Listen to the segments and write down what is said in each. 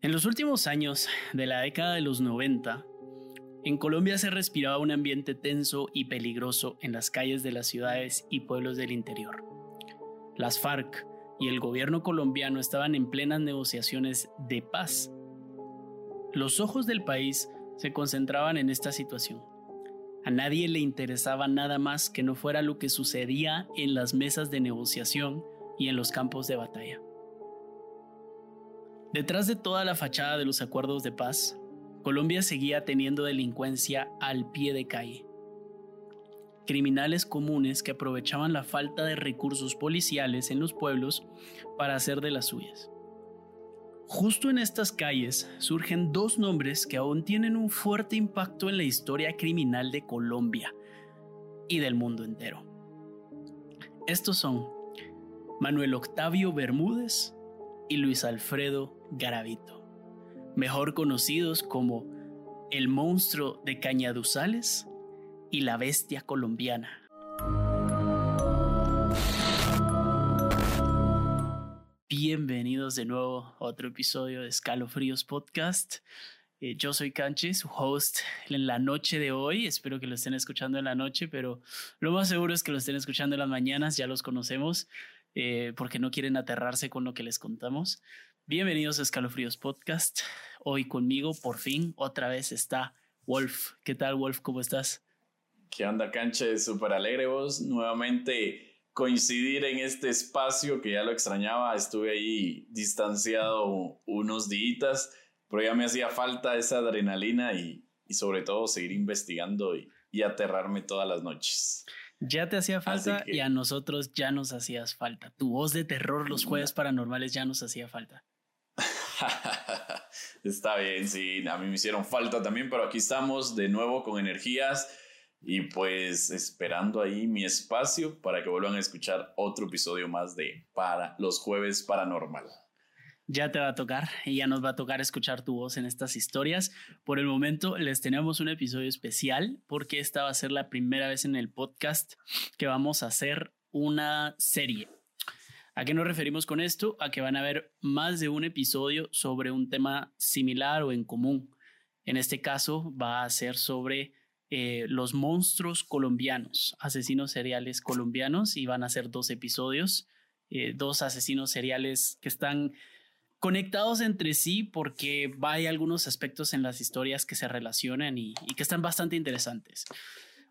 En los últimos años de la década de los 90, en Colombia se respiraba un ambiente tenso y peligroso en las calles de las ciudades y pueblos del interior. Las FARC y el gobierno colombiano estaban en plenas negociaciones de paz. Los ojos del país se concentraban en esta situación. A nadie le interesaba nada más que no fuera lo que sucedía en las mesas de negociación y en los campos de batalla. Detrás de toda la fachada de los acuerdos de paz, Colombia seguía teniendo delincuencia al pie de calle. Criminales comunes que aprovechaban la falta de recursos policiales en los pueblos para hacer de las suyas. Justo en estas calles surgen dos nombres que aún tienen un fuerte impacto en la historia criminal de Colombia y del mundo entero. Estos son Manuel Octavio Bermúdez y Luis Alfredo Garavito, mejor conocidos como el monstruo de Cañaduzales y la bestia colombiana. Bienvenidos de nuevo a otro episodio de Escalofríos Podcast. Eh, yo soy Canchi, su host en la noche de hoy. Espero que lo estén escuchando en la noche, pero lo más seguro es que lo estén escuchando en las mañanas. Ya los conocemos eh, porque no quieren aterrarse con lo que les contamos. Bienvenidos a Escalofríos Podcast. Hoy conmigo, por fin, otra vez está Wolf. ¿Qué tal, Wolf? ¿Cómo estás? ¿Qué onda, Canche? Súper alegre vos. Nuevamente coincidir en este espacio que ya lo extrañaba. Estuve ahí distanciado unos días, pero ya me hacía falta esa adrenalina y, y sobre todo seguir investigando y, y aterrarme todas las noches. Ya te hacía falta y a nosotros ya nos hacías falta. Tu voz de terror los jueves paranormales ya nos hacía falta. Está bien, sí, a mí me hicieron falta también, pero aquí estamos de nuevo con energías y pues esperando ahí mi espacio para que vuelvan a escuchar otro episodio más de Para los jueves paranormal. Ya te va a tocar y ya nos va a tocar escuchar tu voz en estas historias. Por el momento les tenemos un episodio especial porque esta va a ser la primera vez en el podcast que vamos a hacer una serie ¿A qué nos referimos con esto? A que van a haber más de un episodio sobre un tema similar o en común. En este caso va a ser sobre eh, los monstruos colombianos, asesinos seriales colombianos, y van a ser dos episodios, eh, dos asesinos seriales que están conectados entre sí porque hay algunos aspectos en las historias que se relacionan y, que están bastante interesantes.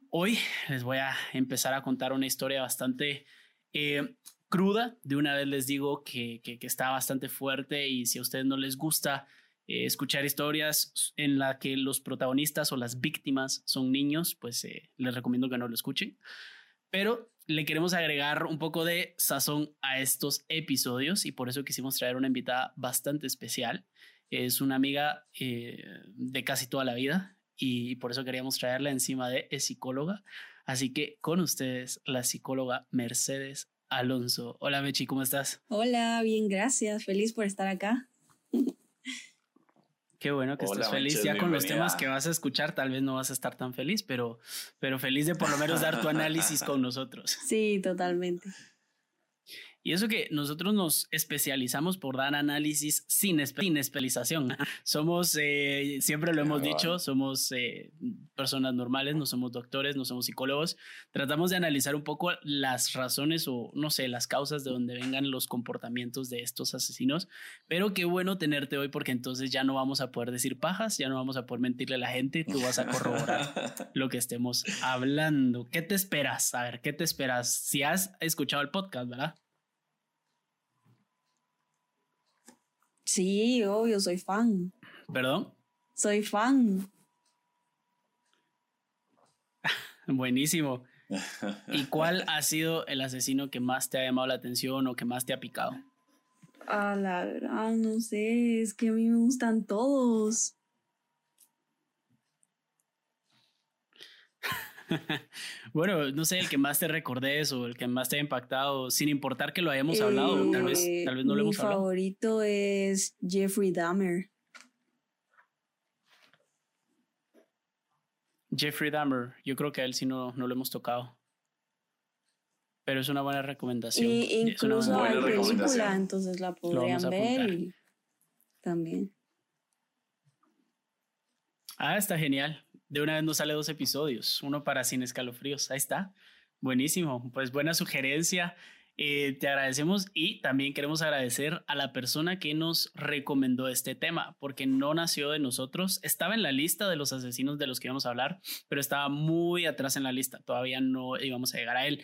Hoy les voy a empezar a contar una historia bastante eh, cruda. De una vez les digo que, está bastante fuerte y si a ustedes no les gusta eh, escuchar historias en la que los protagonistas o las víctimas son niños, pues eh, les recomiendo que no lo escuchen. Pero le queremos agregar un poco de sazón a estos episodios y por eso quisimos traer una invitada bastante especial. Es una amiga eh, de casi toda la vida y por eso queríamos traerla encima de es psicóloga. Así que con ustedes, la psicóloga Mercedes Alonso. Hola Mechi, ¿cómo estás? Hola, bien, gracias. Feliz por estar acá. Qué bueno que estés feliz. ya con los temas que vas a escuchar, tal vez no vas a estar tan feliz, pero, pero feliz de por lo menos dar tu análisis con nosotros. Sí, totalmente. Y eso que nosotros nos especializamos por dar análisis sin, especialización. Somos, eh, siempre lo hemos dicho, somos eh, personas normales, no somos doctores, no somos psicólogos. Tratamos de analizar un poco las razones o, no sé, las causas de donde vengan los comportamientos de estos asesinos. Pero qué bueno tenerte hoy porque entonces ya no vamos a poder decir pajas, ya no vamos a poder mentirle a la gente, tú vas a corroborar lo que estemos hablando. ¿Qué te esperas? A ver, ¿qué te esperas? Si has escuchado el podcast, ¿verdad? Sí, obvio, soy fan. ¿Perdón? Soy fan. Buenísimo. ¿Y cuál ha sido el asesino que más te ha llamado la atención o que más te ha picado? Ah, la verdad, no sé, es que a mí me gustan todos. bueno, no sé, el que más te recordes o el que más te ha impactado, sin importar que lo hayamos hablado, tal vez, tal vez no lo hemos hablado. Mi favorito es Jeffrey Dahmer. Jeffrey Dahmer, yo creo que a él sí no, no lo hemos tocado. Pero es una buena recomendación. Y incluso hay película, entonces la podrían ver y también. Ah, está genial. De una vez nos sale dos episodios, uno para Sin Escalofríos. Ahí está. Buenísimo. Pues buena sugerencia. Eh, te agradecemos y también queremos agradecer a la persona que nos recomendó este tema, porque no nació de nosotros, estaba en la lista de los asesinos de los que íbamos a hablar, pero estaba muy atrás en la lista, todavía no íbamos a llegar a él.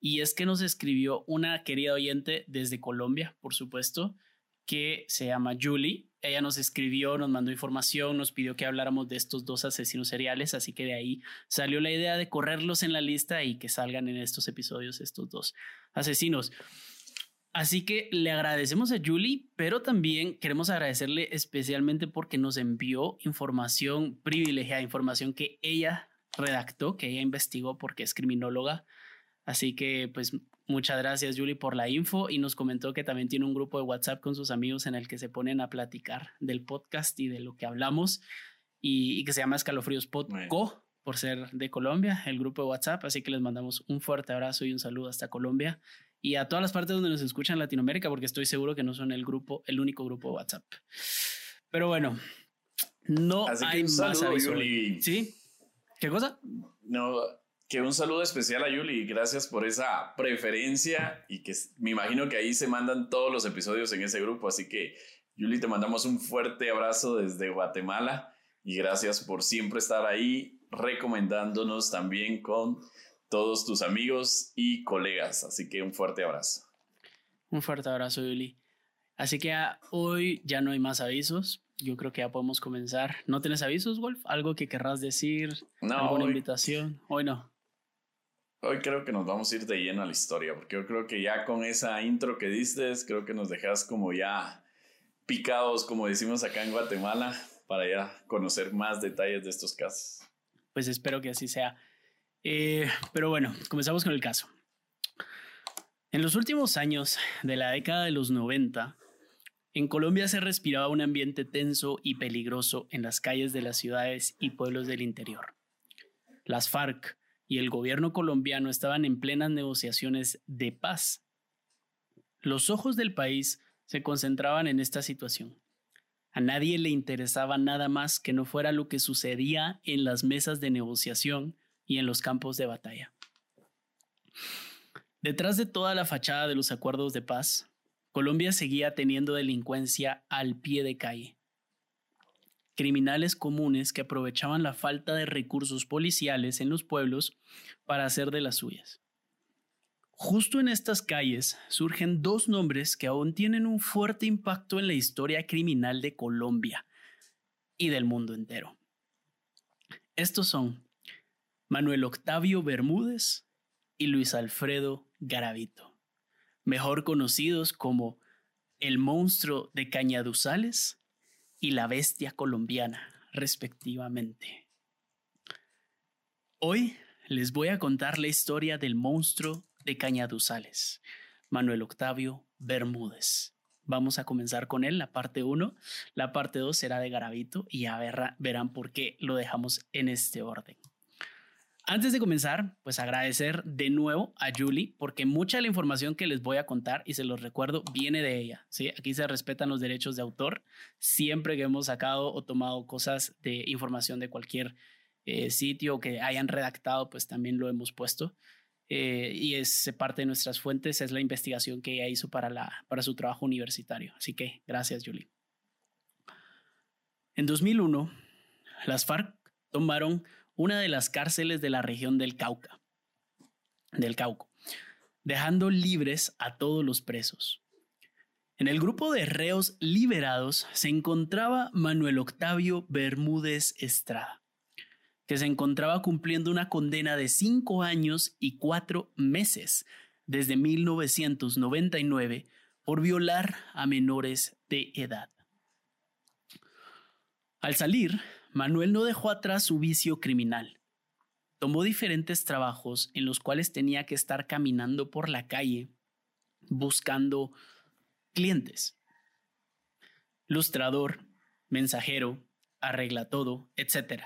Y es que nos escribió una querida oyente desde Colombia, por supuesto, que se llama Julie. Ella nos escribió, nos mandó información, nos pidió que habláramos de estos dos asesinos seriales, así que de ahí salió la idea de correrlos en la lista y que salgan en estos episodios estos dos asesinos. Así que le agradecemos a Julie, pero también queremos agradecerle especialmente porque nos envió información privilegiada, información que ella redactó, que ella investigó porque es criminóloga. Así que pues muchas gracias Julie por la info y nos comentó que también tiene un grupo de WhatsApp con sus amigos en el que se ponen a platicar del podcast y de lo que hablamos y, que se llama Escalofríos Podco por ser de Colombia, el grupo de WhatsApp. Así que les mandamos un fuerte abrazo y un saludo hasta Colombia y a todas las partes donde nos escuchan en Latinoamérica, porque estoy seguro que no son el grupo, el único grupo de WhatsApp. Pero bueno, no hay más aviso. ¿Sí? ¿Qué cosa? No, que un saludo especial a Yuli. Gracias por esa preferencia y que me imagino que ahí se mandan todos los episodios en ese grupo. Así que, Yuli, te mandamos un fuerte abrazo desde Guatemala y gracias por siempre estar ahí recomendándonos también con todos tus amigos y colegas. Así que un fuerte abrazo. Un fuerte abrazo, Yuli. Así que ah, hoy ya no hay más avisos. Yo creo que ya podemos comenzar. ¿No tienes avisos, Wolf? ¿Algo que querrás decir? No, ¿Alguna invitación? Hoy no. Hoy creo que nos vamos a ir de lleno a la historia, porque yo creo que ya con esa intro que diste, creo que nos dejas como ya picados, como decimos acá en Guatemala, para ya conocer más detalles de estos casos pues espero que así sea. Eh, pero bueno, comenzamos con el caso. En los últimos años de la década de los 90, en Colombia se respiraba un ambiente tenso y peligroso en las calles de las ciudades y pueblos del interior. Las FARC y el gobierno colombiano estaban en plenas negociaciones de paz. Los ojos del país se concentraban en esta situación. A nadie le interesaba nada más que no fuera lo que sucedía en las mesas de negociación y en los campos de batalla. Detrás de toda la fachada de los acuerdos de paz, Colombia seguía teniendo delincuencia al pie de calle. Criminales comunes que aprovechaban la falta de recursos policiales en los pueblos para hacer de las suyas. Justo en estas calles surgen dos nombres que aún tienen un fuerte impacto en la historia criminal de Colombia y del mundo entero. Estos son Manuel Octavio Bermúdez y Luis Alfredo Garavito, mejor conocidos como el monstruo de Cañaduzales y la bestia colombiana, respectivamente. Hoy les voy a contar la historia del monstruo de Cañaduzales, Manuel Octavio Bermúdez. Vamos a comenzar con él, la parte 1. La parte 2 será de Garavito y ya verán por qué lo dejamos en este orden. Antes de comenzar, pues agradecer de nuevo a Julie porque mucha de la información que les voy a contar y se los recuerdo viene de ella. ¿sí? Aquí se respetan los derechos de autor. Siempre que hemos sacado o tomado cosas de información de cualquier eh, sitio que hayan redactado, pues también lo hemos puesto. Eh, y es parte de nuestras fuentes, es la investigación que ella hizo para, la, para su trabajo universitario. Así que gracias, Julie. En 2001, las FARC tomaron una de las cárceles de la región del Cauca, del Cauco, dejando libres a todos los presos. En el grupo de reos liberados se encontraba Manuel Octavio Bermúdez Estrada que se encontraba cumpliendo una condena de cinco años y cuatro meses desde 1999 por violar a menores de edad. Al salir, Manuel no dejó atrás su vicio criminal. Tomó diferentes trabajos en los cuales tenía que estar caminando por la calle buscando clientes. Lustrador, mensajero, arregla todo, etc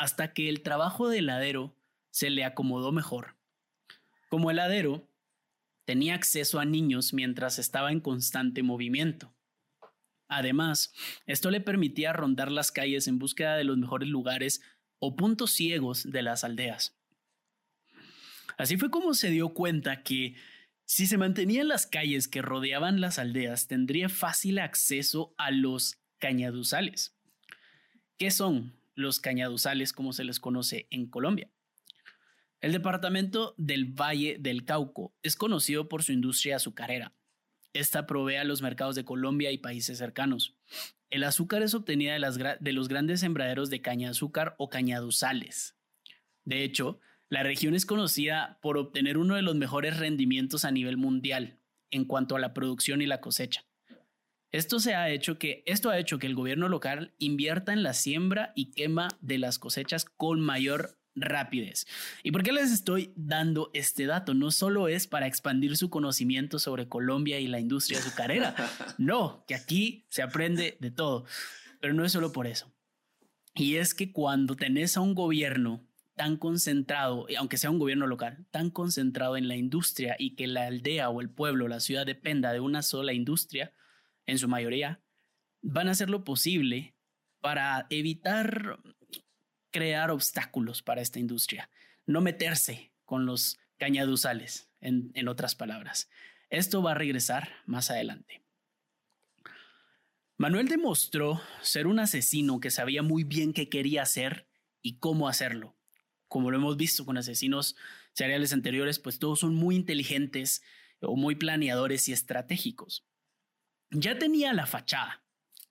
hasta que el trabajo de heladero se le acomodó mejor. Como heladero, tenía acceso a niños mientras estaba en constante movimiento. Además, esto le permitía rondar las calles en búsqueda de los mejores lugares o puntos ciegos de las aldeas. Así fue como se dio cuenta que si se mantenía en las calles que rodeaban las aldeas, tendría fácil acceso a los cañaduzales. ¿Qué son los cañaduzales como se les conoce en Colombia? El departamento del Valle del Cauco es conocido por su industria azucarera. Esta provee a los mercados de Colombia y países cercanos. El azúcar es obtenida de, los grandes sembraderos de caña de azúcar o cañaduzales. De hecho, la región es conocida por obtener uno de los mejores rendimientos a nivel mundial en cuanto a la producción y la cosecha. Esto, se ha hecho que, esto ha hecho que el gobierno local invierta en la siembra y quema de las cosechas con mayor rapidez. ¿Y por qué les estoy dando este dato? No solo es para expandir su conocimiento sobre Colombia y la industria azucarera, no, que aquí se aprende de todo, pero no es solo por eso. Y es que cuando tenés a un gobierno tan concentrado, aunque sea un gobierno local, tan concentrado en la industria y que la aldea o el pueblo, la ciudad dependa de una sola industria, en su mayoría, van a hacer lo posible para evitar crear obstáculos para esta industria, no meterse con los cañaduzales, en, otras palabras. Esto va a regresar más adelante. Manuel demostró ser un asesino que sabía muy bien qué quería hacer y cómo hacerlo como lo hemos visto con asesinos seriales anteriores, pues todos son muy inteligentes o muy planeadores y estratégicos. Ya tenía la fachada,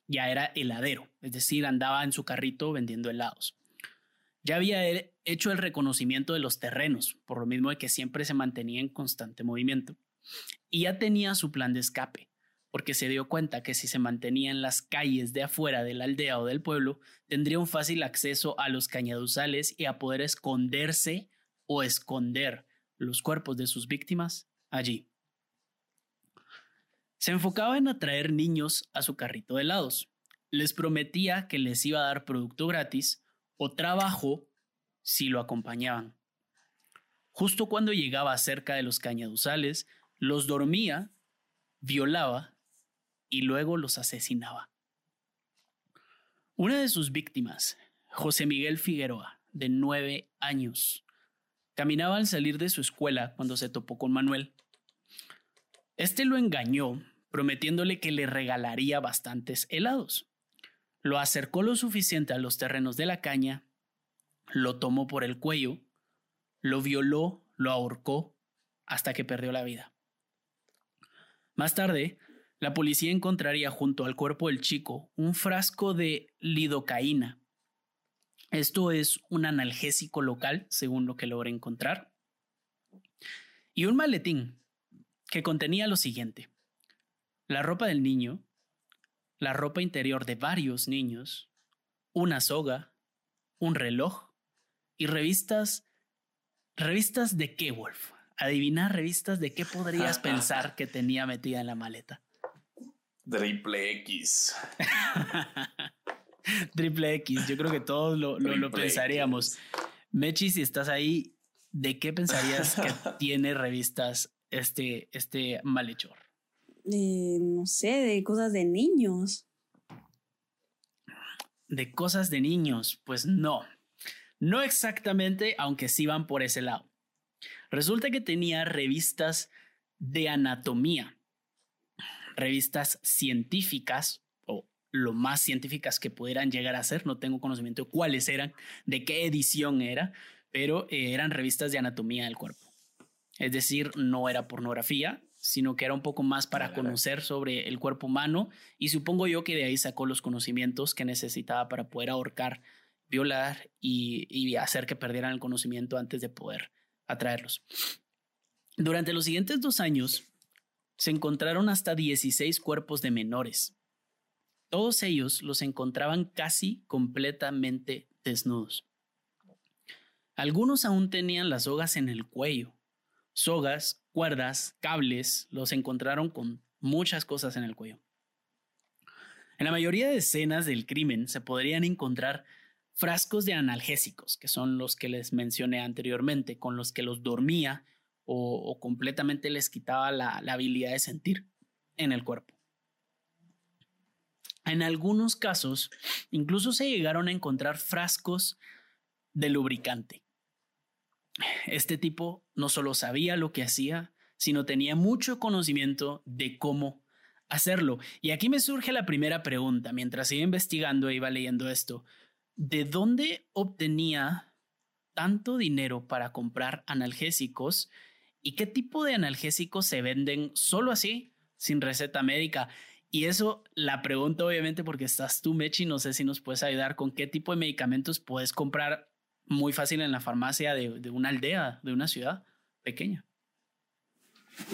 ya era heladero, es decir, andaba en su carrito vendiendo helados. Ya había hecho el reconocimiento de los terrenos, por lo mismo de que siempre se mantenía en constante movimiento. Y ya tenía su plan de escape porque se dio cuenta que si se mantenía en las calles de afuera de la aldea o del pueblo, tendría un fácil acceso a los cañaduzales y a poder esconderse o esconder los cuerpos de sus víctimas allí. Se enfocaba en atraer niños a su carrito de helados. Les prometía que les iba a dar producto gratis o trabajo si lo acompañaban. Justo cuando llegaba cerca de los cañaduzales, los dormía, violaba y luego los asesinaba. Una de sus víctimas, José Miguel Figueroa, de nueve años, caminaba al salir de su escuela cuando se topó con Manuel. Este lo engañó, prometiéndole que le regalaría bastantes helados. Lo acercó lo suficiente a los terrenos de la caña, lo tomó por el cuello, lo violó, lo ahorcó, hasta que perdió la vida. Más tarde, la policía encontraría junto al cuerpo del chico un frasco de lidocaína. Esto es un analgésico local, según lo que logré encontrar. Y un maletín que contenía lo siguiente. La ropa del niño, la ropa interior de varios niños, una soga, un reloj y revistas. ¿Revistas de qué, Wolf? Adivinar revistas de qué podrías pensar que tenía metida en la maleta. Triple X. Triple X, yo creo que todos lo, lo, pensaríamos. Mechi, si estás ahí, ¿de qué pensarías que tiene revistas este, este malhechor? Eh, no sé, de cosas de niños. De cosas de niños, pues no. No exactamente, aunque sí van por ese lado. Resulta que tenía revistas de anatomía revistas científicas o lo más científicas que pudieran llegar a ser. No tengo conocimiento de cuáles eran, de qué edición era, pero eran revistas de anatomía del cuerpo. Es decir, no era pornografía, sino que era un poco más para conocer sobre el cuerpo humano y supongo yo que de ahí sacó los conocimientos que necesitaba para poder ahorcar, violar y, y hacer que perdieran el conocimiento antes de poder atraerlos. Durante los siguientes dos años, se encontraron hasta 16 cuerpos de menores. Todos ellos los encontraban casi completamente desnudos. Algunos aún tenían las sogas en el cuello. Sogas, cuerdas, cables, los encontraron con muchas cosas en el cuello. En la mayoría de escenas del crimen se podrían encontrar frascos de analgésicos, que son los que les mencioné anteriormente, con los que los dormía o, completamente les quitaba la, habilidad de sentir en el cuerpo. En algunos casos, incluso se llegaron a encontrar frascos de lubricante. Este tipo no solo sabía lo que hacía, sino tenía mucho conocimiento de cómo hacerlo. Y aquí me surge la primera pregunta, mientras iba investigando e iba leyendo esto. ¿De dónde obtenía tanto dinero para comprar analgésicos y qué tipo de analgésicos se venden solo así, sin receta médica? Y eso la pregunto obviamente porque estás tú, Mechi, no sé si nos puedes ayudar con qué tipo de medicamentos puedes comprar muy fácil en la farmacia de, de una aldea, de una ciudad pequeña.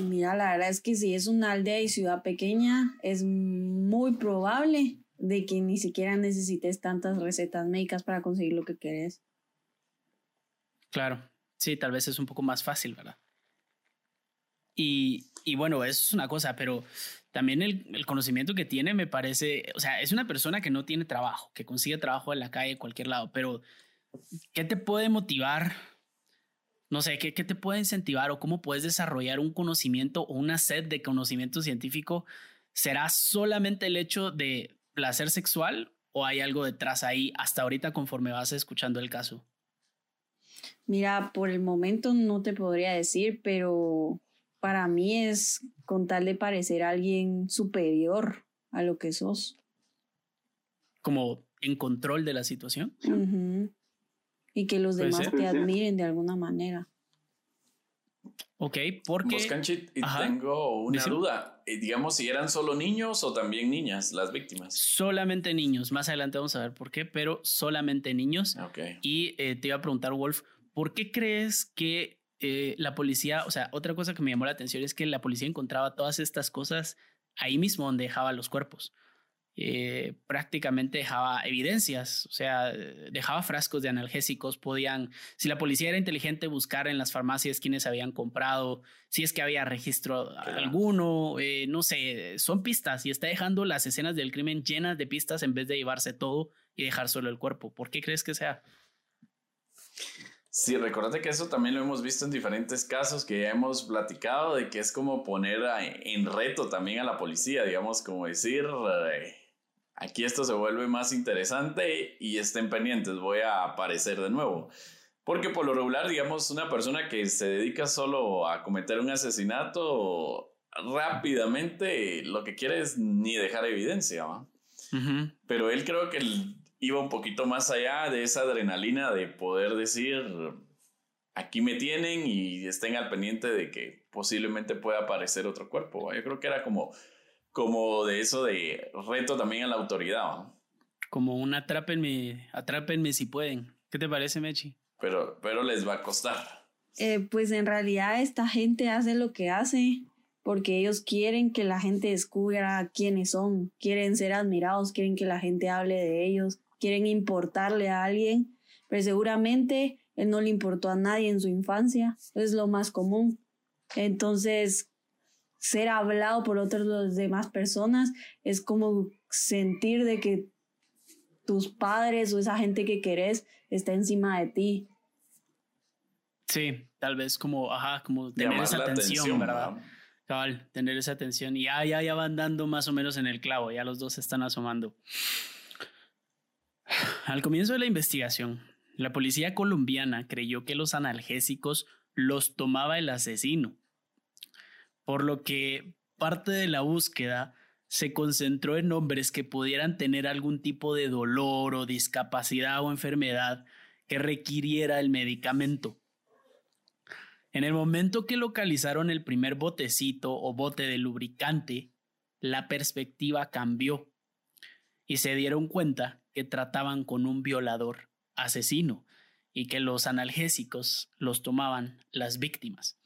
Mira, la verdad es que si es una aldea y ciudad pequeña, es muy probable de que ni siquiera necesites tantas recetas médicas para conseguir lo que querés. Claro, sí, tal vez es un poco más fácil, ¿verdad? Y, y bueno, eso es una cosa, pero también el, el, conocimiento que tiene me parece, o sea, es una persona que no tiene trabajo, que consigue trabajo en la calle, en cualquier lado, pero ¿qué te puede motivar no sé, ¿qué, ¿qué, te puede incentivar o cómo puedes desarrollar un conocimiento o una sed de conocimiento científico? ¿Será solamente el hecho de placer sexual o hay algo detrás ahí hasta ahorita conforme vas escuchando el caso? Mira, por el momento no te podría decir, pero para mí es con tal de parecer alguien superior a lo que sos. Como en control de la situación. Uh -huh y que los demás te admiren de alguna manera. Ok, porque... Canchit, tengo una duda. Eh, digamos, si eran solo niños o también niñas las víctimas. Solamente niños. Más adelante vamos a ver por qué, pero solamente niños. Okay. Y eh, te iba a preguntar, Wolf, ¿por qué crees que eh, la policía, o sea, otra cosa que me llamó la atención es que la policía encontraba todas estas cosas ahí mismo donde dejaba los cuerpos? Eh, prácticamente dejaba evidencias, o sea, dejaba frascos de analgésicos, podían, si la policía era inteligente, buscar en las farmacias quienes habían comprado, si es que había registro claro. alguno, eh, no sé, son pistas y está dejando las escenas del crimen llenas de pistas en vez de llevarse todo y dejar solo el cuerpo. ¿Por qué crees que sea? Sí, recordate que eso también lo hemos visto en diferentes casos que ya hemos platicado de que es como poner en reto también a la policía, digamos, como decir, eh, Aquí esto se vuelve más interesante y estén pendientes, voy a aparecer de nuevo. Porque por lo regular, digamos, una persona que se dedica solo a cometer un asesinato, rápidamente lo que quiere es ni dejar evidencia. ¿va? Uh -huh. Pero él creo que iba un poquito más allá de esa adrenalina de poder decir, aquí me tienen y estén al pendiente de que posiblemente pueda aparecer otro cuerpo. Yo creo que era como como de eso de reto también a la autoridad. ¿no? Como un atrápenme, atrápenme si pueden. ¿Qué te parece, Mechi? Pero, pero les va a costar. Eh, pues en realidad esta gente hace lo que hace porque ellos quieren que la gente descubra quiénes son, quieren ser admirados, quieren que la gente hable de ellos, quieren importarle a alguien, pero seguramente él no le importó a nadie en su infancia, es lo más común. Entonces, ser hablado por otras demás personas es como sentir de que tus padres o esa gente que querés está encima de ti. Sí, tal vez como, ajá, como tener Llamar esa atención, atención, ¿verdad? ¿verdad? Cabal, tener esa atención y ya, ya, ya van dando más o menos en el clavo, ya los dos se están asomando. Al comienzo de la investigación, la policía colombiana creyó que los analgésicos los tomaba el asesino por lo que parte de la búsqueda se concentró en hombres que pudieran tener algún tipo de dolor o discapacidad o enfermedad que requiriera el medicamento. En el momento que localizaron el primer botecito o bote de lubricante, la perspectiva cambió y se dieron cuenta que trataban con un violador asesino y que los analgésicos los tomaban las víctimas.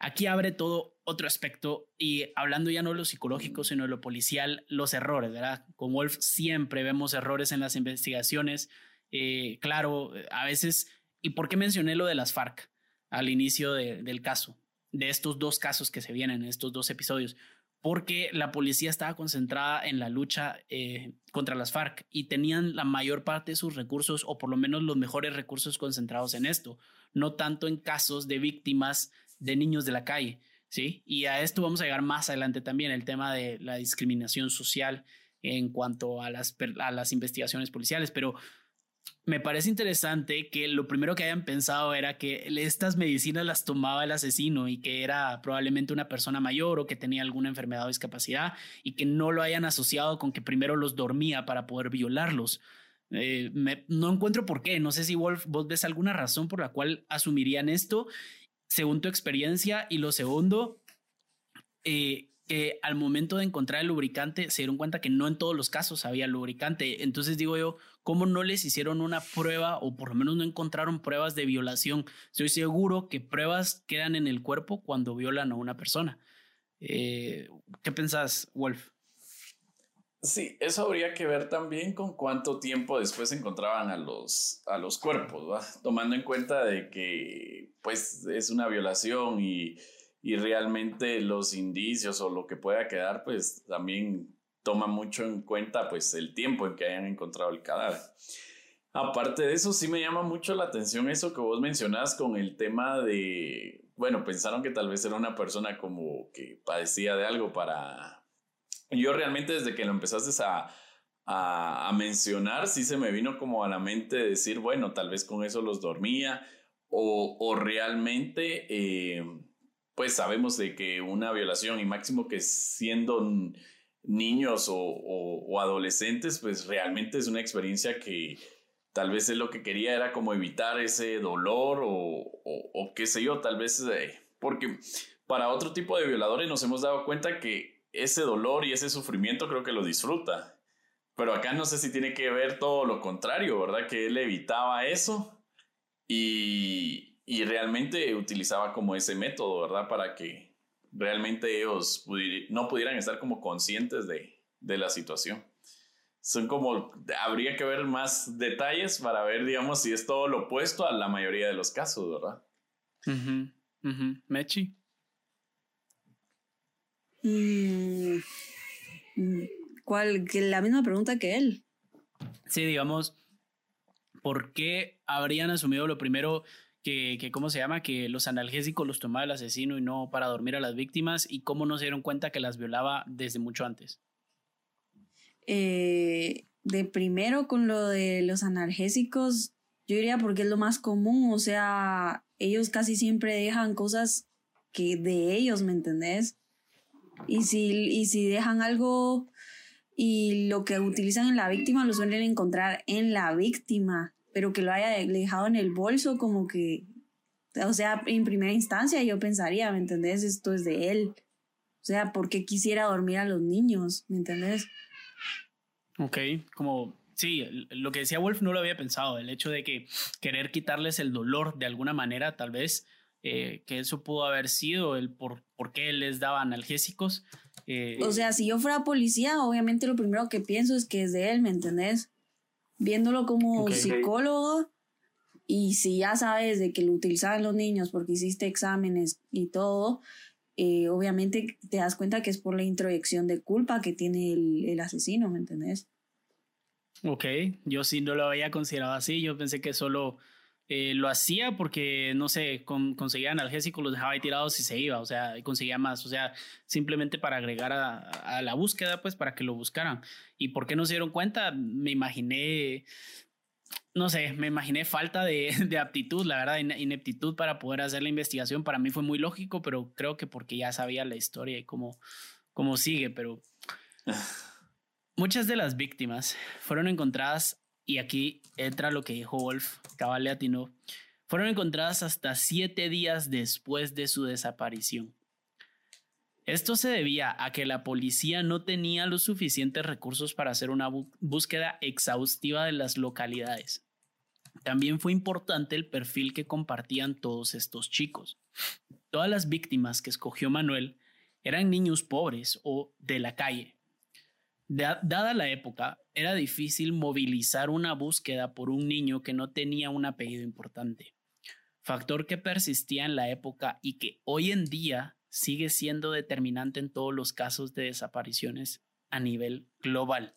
Aquí abre todo otro aspecto y hablando ya no de lo psicológico, sino de lo policial, los errores, ¿verdad? Con Wolf siempre vemos errores en las investigaciones. Eh, claro, a veces, ¿y por qué mencioné lo de las FARC al inicio de, del caso? De estos dos casos que se vienen, estos dos episodios porque la policía estaba concentrada en la lucha eh, contra las FARC y tenían la mayor parte de sus recursos, o por lo menos los mejores recursos concentrados en esto, no tanto en casos de víctimas de niños de la calle, ¿sí? Y a esto vamos a llegar más adelante también, el tema de la discriminación social en cuanto a las, a las investigaciones policiales, pero me parece interesante que lo primero que hayan pensado era que estas medicinas las tomaba el asesino y que era probablemente una persona mayor o que tenía alguna enfermedad o discapacidad y que no lo hayan asociado con que primero los dormía para poder violarlos. Eh, no encuentro por qué, no sé si Wolf, vos ves alguna razón por la cual asumirían esto, según tu experiencia, y lo segundo, eh, que al momento de encontrar el lubricante se dieron cuenta que no en todos los casos había lubricante. Entonces digo yo, ¿cómo no les hicieron una prueba o por lo menos no encontraron pruebas de violación? Estoy seguro que pruebas quedan en el cuerpo cuando violan a una persona. Eh, ¿Qué pensás, Wolf? Sí, eso habría que ver también con cuánto tiempo después encontraban a los, a los cuerpos, tomando en cuenta de que pues es una violación y y realmente los indicios o lo que pueda quedar, pues también toma mucho en cuenta pues el tiempo en que hayan encontrado el cadáver. Aparte de eso, sí me llama mucho la atención eso que vos mencionás con el tema de, bueno, pensaron que tal vez era una persona como que padecía de algo para... Yo realmente desde que lo empezaste a, a, mencionar, sí se me vino como a la mente decir, bueno, tal vez con eso los dormía o, o realmente... Eh, pues sabemos de que una violación y máximo que siendo niños o, adolescentes, pues realmente es una experiencia que tal vez es lo que quería era como evitar ese dolor o, qué sé yo, tal vez eh, porque para otro tipo de violadores nos hemos dado cuenta que ese dolor y ese sufrimiento creo que lo disfruta. Pero acá no sé si tiene que ver todo lo contrario, ¿verdad? Que él evitaba eso y, y realmente utilizaba como ese método, ¿verdad? Para que realmente ellos no pudieran estar como conscientes de, de, la situación. Son como, habría que ver más detalles para ver, digamos, si es todo lo opuesto a la mayoría de los casos, ¿verdad? Mechi. Mm, mm, ¿Cuál? La misma pregunta que él. Sí, digamos, ¿por qué habrían asumido lo primero que, que, ¿cómo se llama? Que los analgésicos los tomaba el asesino y no para dormir a las víctimas y cómo no se dieron cuenta que las violaba desde mucho antes. Eh, de primero con lo de los analgésicos, yo diría porque es lo más común, o sea, ellos casi siempre dejan cosas que de ellos, ¿me entendés? Y si, y si dejan algo y lo que utilizan en la víctima lo suelen encontrar en la víctima pero que lo haya dejado en el bolso como que, o sea, en primera instancia yo pensaría, ¿me entendés? Esto es de él. O sea, ¿por qué quisiera dormir a los niños? ¿Me entendés? Ok, como, sí, lo que decía Wolf no lo había pensado, el hecho de que querer quitarles el dolor de alguna manera, tal vez, eh, que eso pudo haber sido el por, por qué les daba analgésicos. Eh, o sea, si yo fuera policía, obviamente lo primero que pienso es que es de él, ¿me entendés? viéndolo como psicólogo y si ya sabes de que lo utilizaban los niños porque hiciste exámenes y todo, eh, obviamente te das cuenta que es por la introyección de culpa que tiene el, el asesino, ¿me entendés? Ok, yo sí no lo había considerado así, yo pensé que solo eh, lo hacía porque, no sé, conseguía analgésicos, los dejaba ahí tirados y se iba, o sea, conseguía más, o sea, simplemente para agregar a, la búsqueda, pues, para que lo buscaran. ¿Y por qué no se dieron cuenta? Me imaginé, no sé, me imaginé falta de, de aptitud, la verdad, ineptitud para poder hacer la investigación. Para mí fue muy lógico, pero creo que porque ya sabía la historia y cómo, cómo sigue, pero... Muchas de las víctimas fueron encontradas y aquí entra lo que dijo Wolf, cabal latino, fueron encontradas hasta siete días después de su desaparición. Esto se debía a que la policía no tenía los suficientes recursos para hacer una búsqueda exhaustiva de las localidades. También fue importante el perfil que compartían todos estos chicos. Todas las víctimas que escogió Manuel eran niños pobres o de la calle, dada la época, era difícil movilizar una búsqueda por un niño que no tenía un apellido importante, factor que persistía en la época y que hoy en día sigue siendo determinante en todos los casos de desapariciones a nivel global.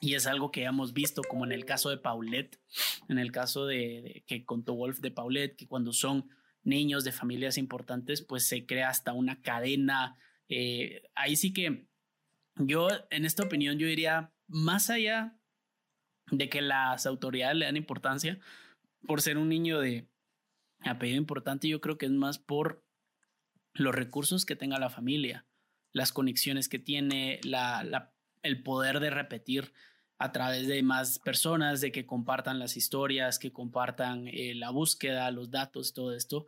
Y es algo que hemos visto, como en el caso de Paulette, en el caso de, que contó Wolf de Paulette, que cuando son niños de familias importantes, pues se crea hasta una cadena. Eh, ahí sí que Yo, en esta opinión, yo diría, más allá de que las autoridades le dan importancia por ser un niño de apellido importante, yo creo que es más por los recursos que tenga la familia, las conexiones que tiene, la, el poder de repetir a través de más personas, de que compartan las historias, que compartan eh, la búsqueda, los datos, todo esto,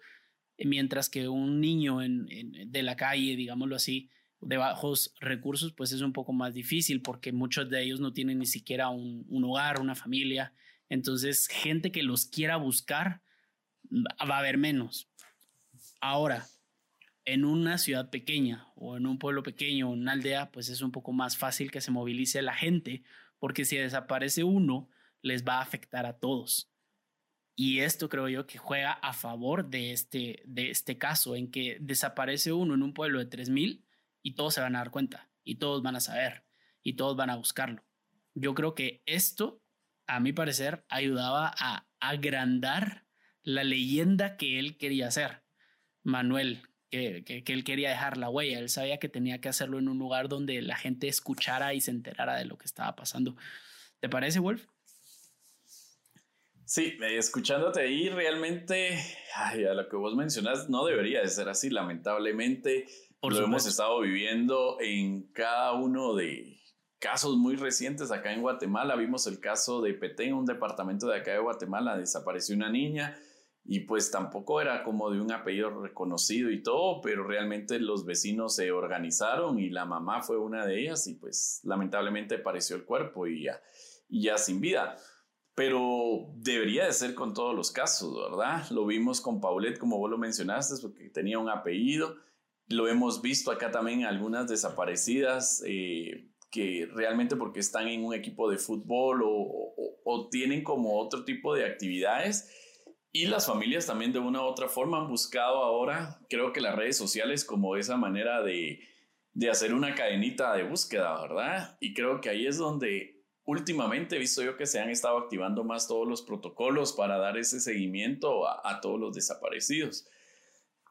mientras que un niño en, de la calle, digámoslo así, de bajos recursos, pues es un poco más difícil porque muchos de ellos no tienen ni siquiera un, un hogar, una familia. Entonces, gente que los quiera buscar va a haber menos. Ahora, en una ciudad pequeña o en un pueblo pequeño o en una aldea, pues es un poco más fácil que se movilice la gente, porque si desaparece uno, les va a afectar a todos. Y esto creo yo que juega a favor de este, de este caso, en que desaparece uno en un pueblo de 3.000 y todos se van a dar cuenta y todos van a saber y todos van a buscarlo. Yo creo que esto, a mi parecer, ayudaba a agrandar la leyenda que él quería hacer. Manuel, que, que, él quería dejar la huella. Él sabía que tenía que hacerlo en un lugar donde la gente escuchara y se enterara de lo que estaba pasando. ¿Te parece, Wolf? Sí, escuchándote ahí, realmente, a lo que vos mencionas, no debería de ser así. Lamentablemente, lo hemos estado viviendo en cada uno de casos muy recientes acá en Guatemala. Vimos el caso de Petén, un departamento de acá de Guatemala, desapareció una niña y pues tampoco era como de un apellido reconocido y todo, pero realmente los vecinos se organizaron y la mamá fue una de ellas y pues lamentablemente apareció el cuerpo y ya, y ya sin vida. Pero debería de ser con todos los casos, ¿verdad? Lo vimos con Paulette, como vos lo mencionaste, porque tenía un apellido lo hemos visto acá también algunas desaparecidas eh, que realmente porque están en un equipo de fútbol o, o, tienen como otro tipo de actividades. Y las familias también de una u otra forma han buscado ahora, creo que las redes sociales como esa manera de, de hacer una cadenita de búsqueda, ¿verdad? Y creo que ahí es donde últimamente he visto yo que se han estado activando más todos los protocolos para dar ese seguimiento a, a todos los desaparecidos.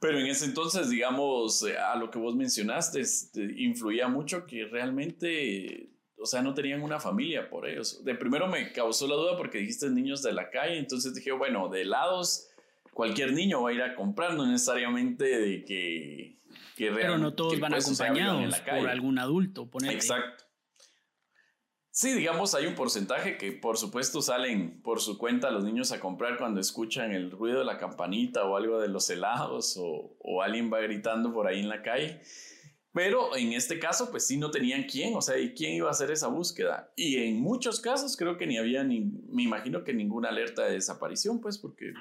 Pero en ese entonces, digamos, eh, a lo que vos mencionaste, este, influía mucho que realmente, o sea, no tenían una familia por ellos. De primero me causó la duda porque dijiste niños de la calle, entonces dije, bueno, de helados, cualquier niño va a ir a comprar, no necesariamente de que... que Pero no todos van acompañados por algún adulto, ponete. Exacto. Sí, digamos, hay un porcentaje que por supuesto salen por su cuenta los niños a comprar cuando escuchan el ruido de la campanita o algo de los helados o, alguien va gritando por ahí en la calle. Pero en este caso, pues sí no tenían quién, o sea, ¿y quién iba a hacer esa búsqueda? Y en muchos casos creo que ni había, ni, me imagino que ninguna alerta de desaparición, pues porque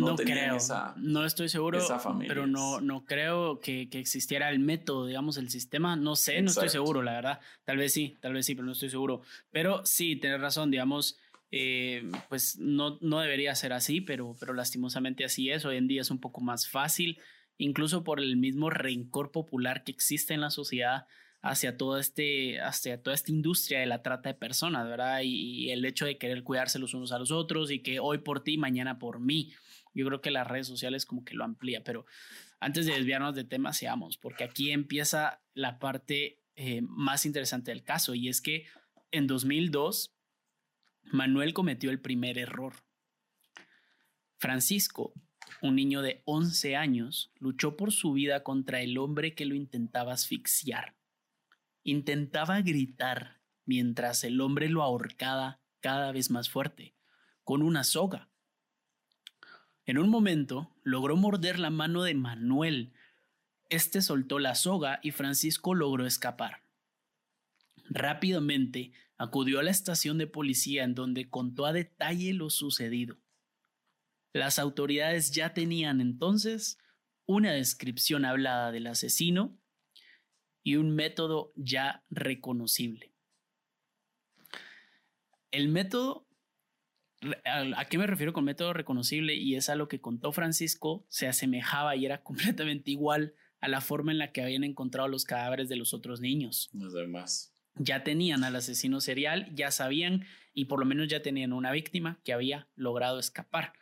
no, creo, esa No estoy seguro, pero no, no creo que, que, existiera el método, digamos, el sistema, no sé, no estoy seguro, la verdad. Tal vez sí, tal vez sí, pero no estoy seguro. Pero sí, tienes razón, digamos, eh, pues no, no debería ser así, pero, pero lastimosamente así es. Hoy en día es un poco más fácil incluso por el mismo rencor popular que existe en la sociedad hacia, todo este, hacia toda esta industria de la trata de personas, ¿verdad? Y, el hecho de querer cuidarse los unos a los otros y que hoy por ti, mañana por mí. Yo creo que las redes sociales como que lo amplía, pero antes de desviarnos de tema, seamos, porque aquí empieza la parte eh, más interesante del caso y es que en 2002 Manuel cometió el primer error. Francisco un niño de 11 años luchó por su vida contra el hombre que lo intentaba asfixiar. Intentaba gritar mientras el hombre lo ahorcaba cada vez más fuerte, con una soga. En un momento logró morder la mano de Manuel. Este soltó la soga y Francisco logró escapar. Rápidamente acudió a la estación de policía en donde contó a detalle lo sucedido. Las autoridades ya tenían entonces una descripción hablada del asesino y un método ya reconocible. El método, ¿a qué me refiero con método reconocible? Y es a lo que contó Francisco, se asemejaba y era completamente igual a la forma en la que habían encontrado los cadáveres de los otros niños. Los demás. Ya tenían al asesino serial, ya sabían y por lo menos ya tenían una víctima que había logrado escapar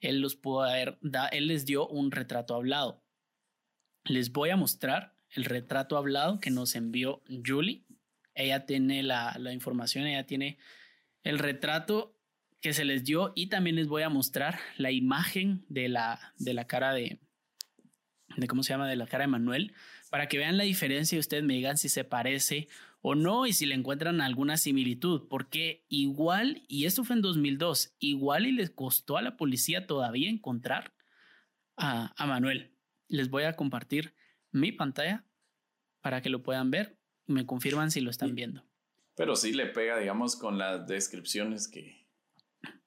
él los pudo haber, él les dio un retrato hablado. Les voy a mostrar el retrato hablado que nos envió Julie. Ella tiene la, la información, ella tiene el retrato que se les dio y también les voy a mostrar la imagen de la, de la cara de, de cómo se llama, de la cara de Manuel, para que vean la diferencia y ustedes me digan si se parece o no y si le encuentran alguna similitud, porque igual, y esto fue en 2002, igual y les costó a la policía todavía encontrar a, a Manuel. Les voy a compartir mi pantalla para que lo puedan ver y me confirman si lo están viendo. Pero sí le pega, digamos, con las descripciones que,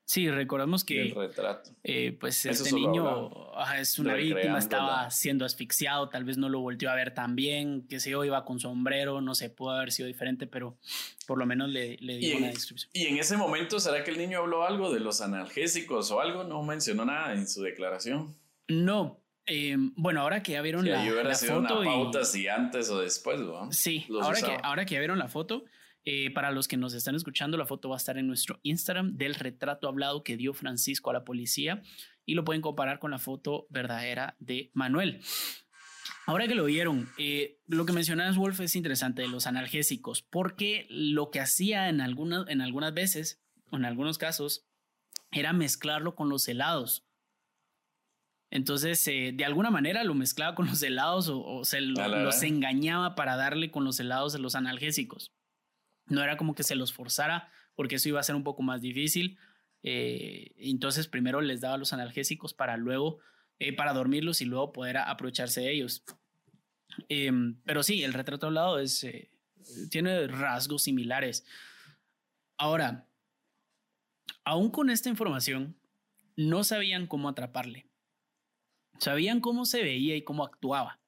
Sí, recordamos que el retrato. Eh, pues este niño es una víctima, estaba siendo asfixiado, tal vez no lo volteó a ver tan bien, que se yo, iba con sombrero, no sé, pudo haber sido diferente, pero por lo menos le, le dio una descripción. Y en ese momento, ¿será que el niño habló algo de los analgésicos o algo? No mencionó nada en su declaración. No, eh, bueno, ahora que ya vieron la, la foto. Una pauta si antes o después, ¿no? Sí, ahora que, ahora que ya vieron la foto, eh, para los que nos están escuchando, la foto va a estar en nuestro Instagram del retrato hablado que dio Francisco a la policía y lo pueden comparar con la foto verdadera de Manuel. Ahora que lo vieron, eh, lo que mencionas, Wolf, es interesante de los analgésicos, porque lo que hacía en, algunas, en algunas veces, o en algunos casos, era mezclarlo con los helados. Entonces, eh, de alguna manera lo mezclaba con los helados o, se los engañaba para darle con los helados de los analgésicos. No era como que se los forzara porque eso iba a ser un poco más difícil. Eh, entonces primero les daba los analgésicos para luego, eh, para dormirlos y luego poder aprovecharse de ellos. Em, pero sí, el retrato hablado es, eh, tiene rasgos similares. Ahora, aún con esta información, no sabían cómo atraparle. Sabían cómo se veía y cómo actuaba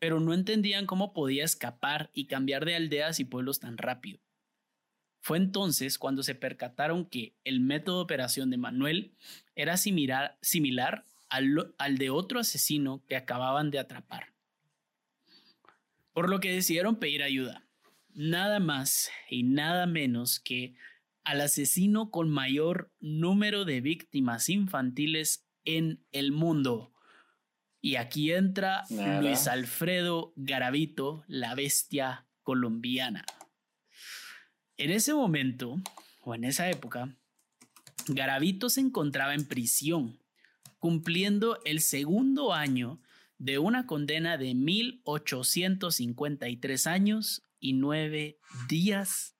pero no entendían cómo podía escapar y cambiar de aldeas y pueblos tan rápido. Fue entonces cuando se percataron que el método de operación de Manuel era similar, al, al de otro asesino que acababan de atrapar. Por lo que decidieron pedir ayuda, nada más y nada menos que al asesino con mayor número de víctimas infantiles en el mundo, y aquí entra Luis Alfredo Garavito, la bestia colombiana. En ese momento, o en esa época, Garavito se encontraba en prisión, cumpliendo el segundo año de una condena de 1853 años y nueve días.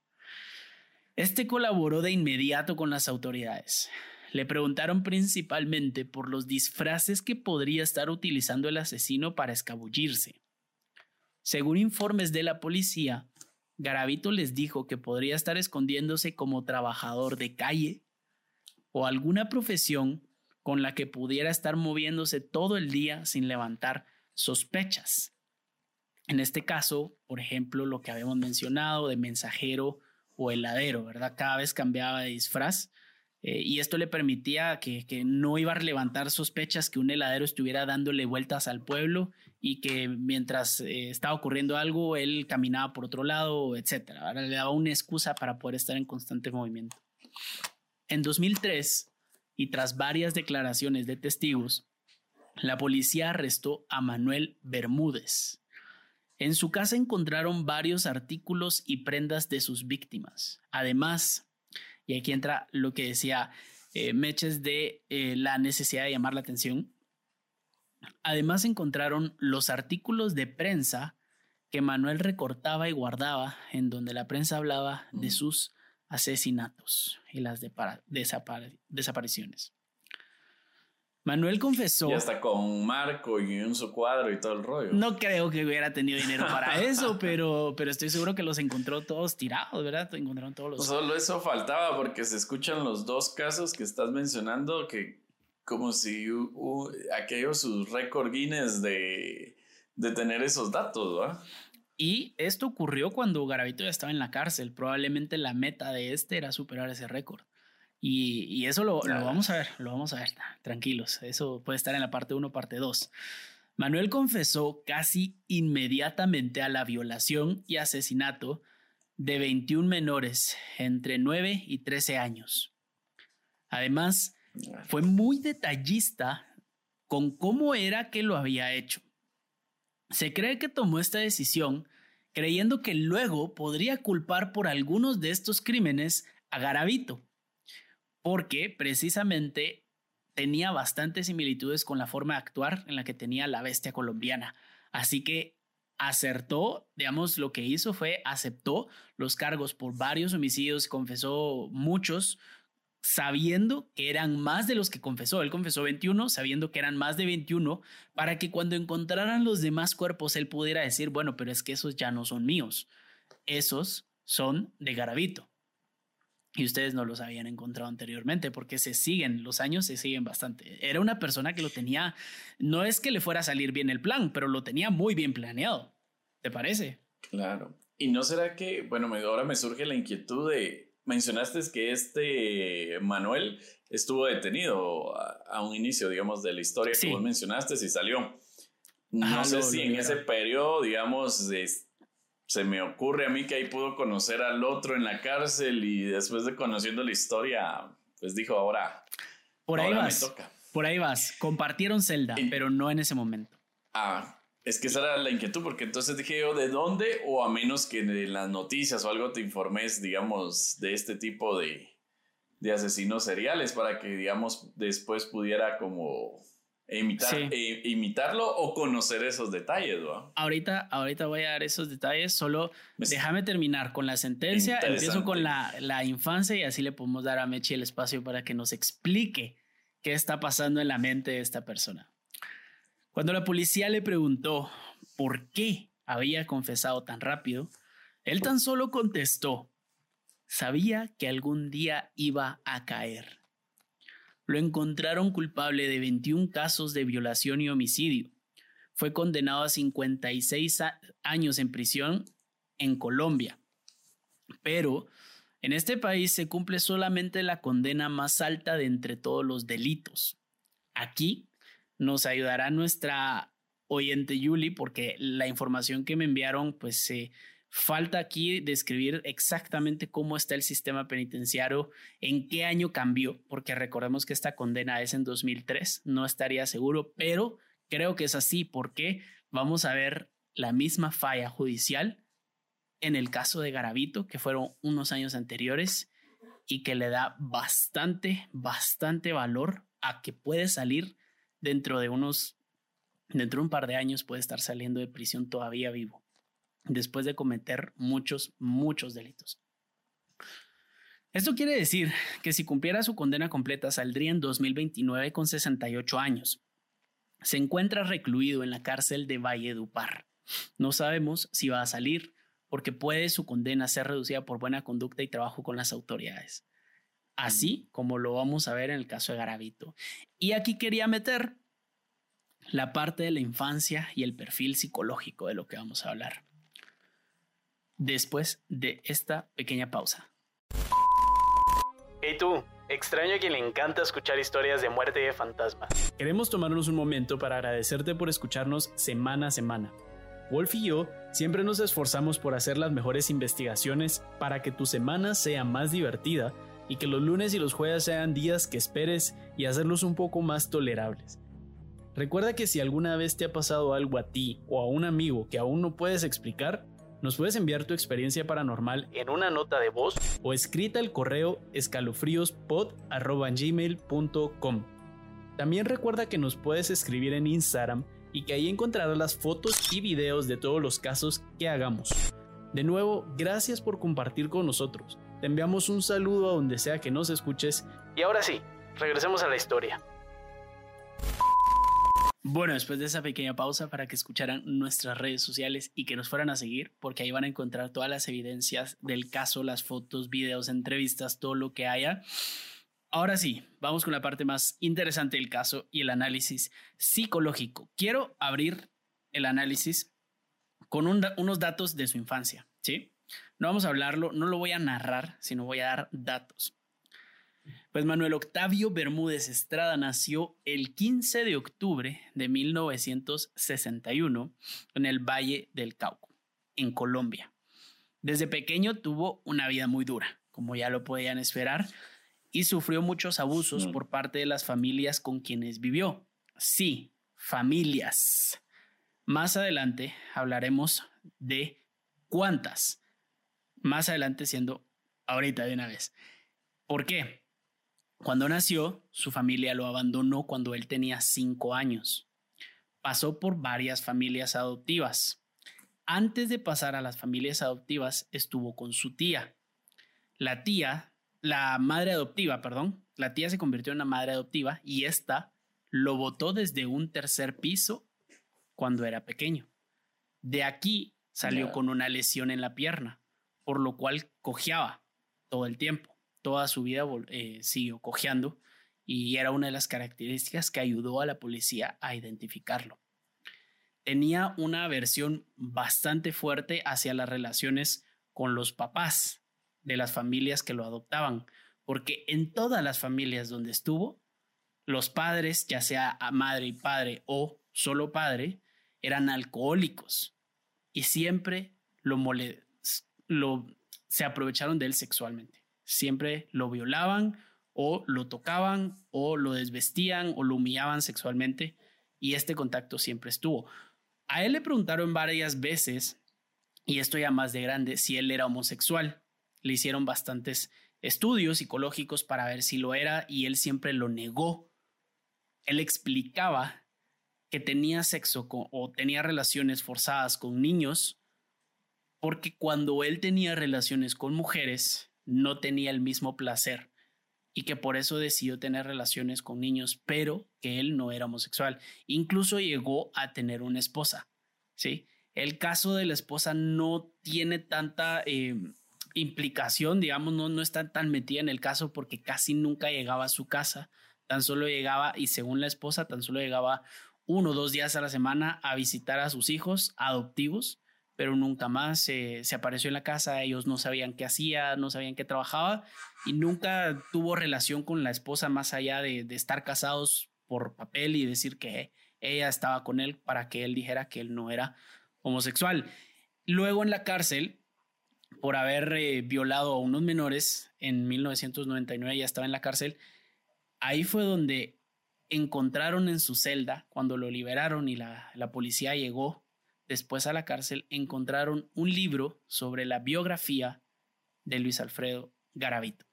Este colaboró de inmediato con las autoridades, le preguntaron principalmente por los disfraces que podría estar utilizando el asesino para escabullirse. Según informes de la policía, Garavito les dijo que podría estar escondiéndose como trabajador de calle o alguna profesión con la que pudiera estar moviéndose todo el día sin levantar sospechas. En este caso, por ejemplo, lo que habíamos mencionado de mensajero o heladero, ¿verdad? Cada vez cambiaba de disfraz eh, y esto le permitía que, no iba a levantar sospechas que un heladero estuviera dándole vueltas al pueblo y que mientras eh, estaba ocurriendo algo, él caminaba por otro lado, etc. Ahora le daba una excusa para poder estar en constante movimiento. En 2003, y tras varias declaraciones de testigos, la policía arrestó a Manuel Bermúdez. En su casa encontraron varios artículos y prendas de sus víctimas. Además, y aquí entra lo que decía eh, Meches de eh, la necesidad de llamar la atención. Además encontraron los artículos de prensa que Manuel recortaba y guardaba en donde la prensa hablaba de sus asesinatos y las desapariciones. Manuel confesó. Y hasta con marco y un su cuadro y todo el rollo. No creo que hubiera tenido dinero para eso, pero, pero estoy seguro que los encontró todos tirados, ¿verdad? Encontraron todos los. Solo eso faltaba porque se escuchan los dos casos que estás mencionando que como si aquellos sus récord Guinness de, de tener esos datos, ¿va? Y esto ocurrió cuando Garavito ya estaba en la cárcel. Probablemente la meta de este era superar ese récord. Y, eso lo, vamos a ver, lo vamos a ver, tranquilos, eso puede estar en la parte 1, parte 2. Manuel confesó casi inmediatamente a la violación y asesinato de 21 menores entre 9 y 13 años. Además, fue muy detallista con cómo era que lo había hecho. Se cree que tomó esta decisión creyendo que luego podría culpar por algunos de estos crímenes a Garavito, porque precisamente tenía bastantes similitudes con la forma de actuar en la que tenía la bestia colombiana. Así que acertó, digamos, lo que hizo fue aceptó los cargos por varios homicidios, confesó muchos, sabiendo que eran más de los que confesó. Él confesó 21, sabiendo que eran más de 21, para que cuando encontraran los demás cuerpos él pudiera decir, bueno, pero es que esos ya no son míos, esos son de Garavito. Y ustedes no los habían encontrado anteriormente porque se siguen, los años se siguen bastante. Era una persona que lo tenía, no es que le fuera a salir bien el plan, pero lo tenía muy bien planeado. ¿Te parece? Claro. ¿Y no será que, bueno, ahora me surge la inquietud de, mencionaste que este Manuel estuvo detenido a, un inicio, digamos, de la historia que vos mencionaste y salió. No sé si en ese periodo, digamos, se me ocurre a mí que ahí pudo conocer al otro en la cárcel y después de conociendo la historia, pues dijo, ahora, por ahí vas, me toca. Por ahí vas. Compartieron celda, pero no en ese momento. Ah, es que esa era la inquietud, porque entonces dije yo, ¿de dónde? O a menos que en las noticias o algo te informes, digamos, de este tipo de, de asesinos seriales para que, digamos, después pudiera como imitar, e, imitarlo o conocer esos detalles. Ahorita, ahorita voy a dar esos detalles, solo déjame terminar con la sentencia, empiezo con la, la infancia y así le podemos dar a Mechi el espacio para que nos explique qué está pasando en la mente de esta persona. Cuando la policía le preguntó por qué había confesado tan rápido, él tan solo contestó, sabía que algún día iba a caer. Lo encontraron culpable de 21 casos de violación y homicidio. Fue condenado a 56 años en prisión en Colombia. Pero en este país se cumple solamente la condena más alta de entre todos los delitos. Aquí nos ayudará nuestra oyente Yuli porque la información que me enviaron pues falta aquí describir exactamente cómo está el sistema penitenciario, en qué año cambió, porque recordemos que esta condena es en 2003, no estaría seguro, pero creo que es así porque vamos a ver la misma falla judicial en el caso de Garavito, que fueron unos años anteriores y que le da bastante, bastante valor a que puede salir dentro de unos, dentro de un par de años puede estar saliendo de prisión todavía vivo, después de cometer muchos, muchos delitos. Esto quiere decir que si cumpliera su condena completa saldría en 2029 con 68 años. Se encuentra recluido en la cárcel de Valledupar. No sabemos si va a salir porque puede su condena ser reducida por buena conducta y trabajo con las autoridades así como lo vamos a ver en el caso de Garavito. Y aquí quería meter la parte de la infancia y el perfil psicológico de lo que vamos a hablar. Después de esta pequeña pausa. Hey tú, extraño a quien le encanta escuchar historias de muerte y de fantasmas. Queremos tomarnos un momento para agradecerte por escucharnos semana a semana. Wolf y yo siempre nos esforzamos por hacer las mejores investigaciones para que tu semana sea más divertida y que los lunes y los jueves sean días que esperes y hacerlos un poco más tolerables. Recuerda que si alguna vez te ha pasado algo a ti o a un amigo que aún no puedes explicar, nos puedes enviar tu experiencia paranormal en una nota de voz o escrita al correo escalofríospod.gmail.com. También recuerda que nos puedes escribir en Instagram y que ahí encontrarás las fotos y videos de todos los casos que hagamos. De nuevo, gracias por compartir con nosotros. Te enviamos un saludo a donde sea que nos escuches. Y ahora sí, regresemos a la historia. Bueno, después de esa pequeña pausa para que escucharan nuestras redes sociales y que nos fueran a seguir, porque ahí van a encontrar todas las evidencias del caso, las fotos, videos, entrevistas, todo lo que haya. Ahora sí, vamos con la parte más interesante del caso y el análisis psicológico. Quiero abrir el análisis con unos datos de su infancia, ¿sí? No vamos a hablarlo, no lo voy a narrar, sino voy a dar datos. Pues Manuel Octavio Bermúdez Estrada nació el 15 de octubre de 1961 en el Valle del Cauco, en Colombia. Desde pequeño tuvo una vida muy dura, como ya lo podían esperar, y sufrió muchos abusos por parte de las familias con quienes vivió. Sí, familias. Más adelante hablaremos de cuántas. Más adelante siendo ahorita de una vez. ¿Por qué? Cuando nació, su familia lo abandonó cuando él tenía cinco años. Pasó por varias familias adoptivas. Antes de pasar a las familias adoptivas, estuvo con su tía. La tía, la madre adoptiva, perdón, la tía se convirtió en una madre adoptiva y esta lo botó desde un tercer piso cuando era pequeño. De aquí salió con una lesión en la pierna, por lo cual cojeaba todo el tiempo toda su vida eh, siguió cojeando y era una de las características que ayudó a la policía a identificarlo. Tenía una aversión bastante fuerte hacia las relaciones con los papás de las familias que lo adoptaban, porque en todas las familias donde estuvo, los padres, ya sea madre y padre o solo padre, eran alcohólicos y siempre lo, lo se aprovecharon de él sexualmente siempre lo violaban o lo tocaban o lo desvestían o lo humillaban sexualmente y este contacto siempre estuvo. A él le preguntaron varias veces, y esto ya más de grande, si él era homosexual. Le hicieron bastantes estudios psicológicos para ver si lo era y él siempre lo negó. Él explicaba que tenía sexo o tenía relaciones forzadas con niños porque cuando él tenía relaciones con mujeres, no tenía el mismo placer y que por eso decidió tener relaciones con niños, pero que él no era homosexual. Incluso llegó a tener una esposa, ¿sí? El caso de la esposa no tiene tanta eh, implicación, digamos, no, no está tan metida en el caso porque casi nunca llegaba a su casa, tan solo llegaba, y según la esposa, tan solo llegaba uno o dos días a la semana a visitar a sus hijos adoptivos pero nunca más se apareció en la casa, ellos no sabían qué hacía, no sabían qué trabajaba y nunca tuvo relación con la esposa más allá de, estar casados por papel y decir que ella estaba con él para que él dijera que él no era homosexual. Luego en la cárcel, por haber eh, violado a unos menores, en 1999 ya estaba en la cárcel, ahí fue donde encontraron en su celda, cuando lo liberaron y la policía llegó después a la cárcel, encontraron un libro sobre la biografía de Luis Alfredo Garavito.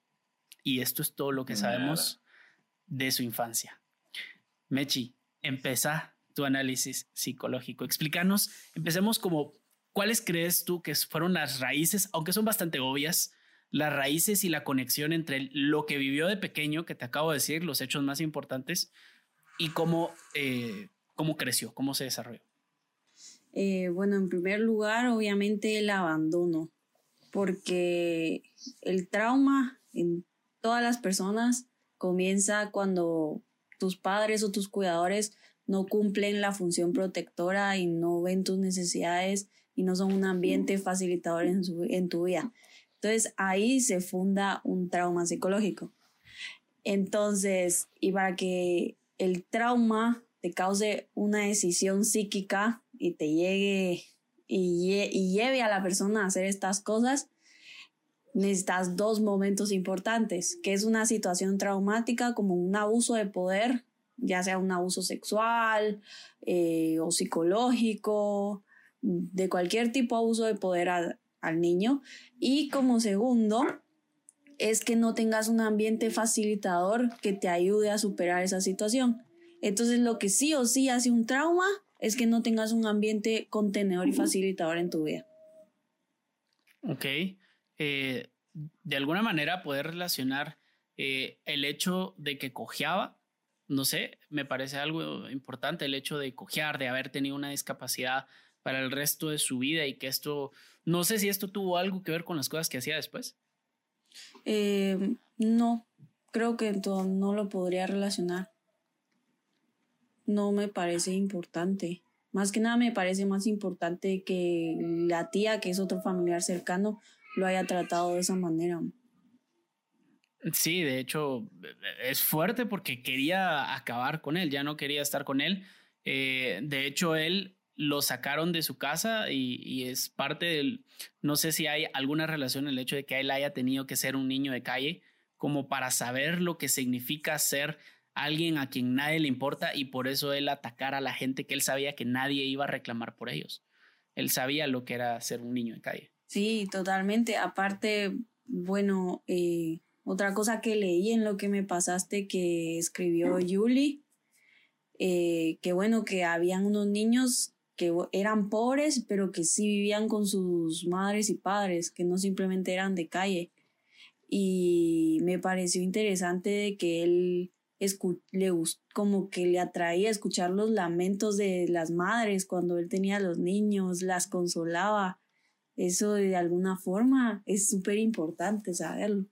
Y esto es todo lo que sabemos de su infancia. Mechi, empieza tu análisis psicológico. Explícanos, empecemos como, ¿cuáles crees tú que fueron las raíces, aunque son bastante obvias, las raíces y la conexión entre lo que vivió de pequeño, que te acabo de decir, los hechos más importantes, y cómo, eh, cómo creció, cómo se desarrolló? Eh, bueno, en primer lugar, obviamente el abandono, porque el trauma en todas las personas comienza cuando tus padres o tus cuidadores no cumplen la función protectora y no ven tus necesidades y no son un ambiente facilitador en, en tu vida. Entonces ahí se funda un trauma psicológico. Entonces, y para que el trauma te cause una decisión psíquica y te llegue y, lleve a la persona a hacer estas cosas, necesitas dos momentos importantes, que es una situación traumática como un abuso de poder, ya sea un abuso sexual eh, o psicológico, de cualquier tipo abuso de poder al niño. Y como segundo, es que no tengas un ambiente facilitador que te ayude a superar esa situación. Entonces, lo que sí o sí hace un trauma es que no tengas un ambiente contenedor y facilitador en tu vida. Ok. Eh, de alguna manera poder relacionar eh, el hecho de que cojeaba, no sé, me parece algo importante el hecho de cojear, de haber tenido una discapacidad para el resto de su vida y que esto, no sé si esto tuvo algo que ver con las cosas que hacía después. Eh, no, creo que no lo podría relacionar no me parece importante. Más que nada me parece más importante que la tía, que es otro familiar cercano, lo haya tratado de esa manera. Sí, de hecho es fuerte porque quería acabar con él, ya no quería estar con él. Eh, de hecho, él lo sacaron de su casa y, y, es parte del, no sé si hay alguna relación el hecho de que él haya tenido que ser un niño de calle como para saber lo que significa ser alguien a quien nadie le importa y por eso él atacara a la gente que él sabía que nadie iba a reclamar por ellos. Él sabía lo que era ser un niño en calle. Sí, totalmente. Aparte, bueno, eh, otra cosa que leí en lo que me pasaste que escribió Julie, eh, que bueno, que habían unos niños que eran pobres, pero que sí vivían con sus madres y padres, que no simplemente eran de calle. Y me pareció interesante de que él le como que le atraía escuchar los lamentos de las madres cuando él tenía a los niños, las consolaba. Eso de alguna forma es súper importante saberlo.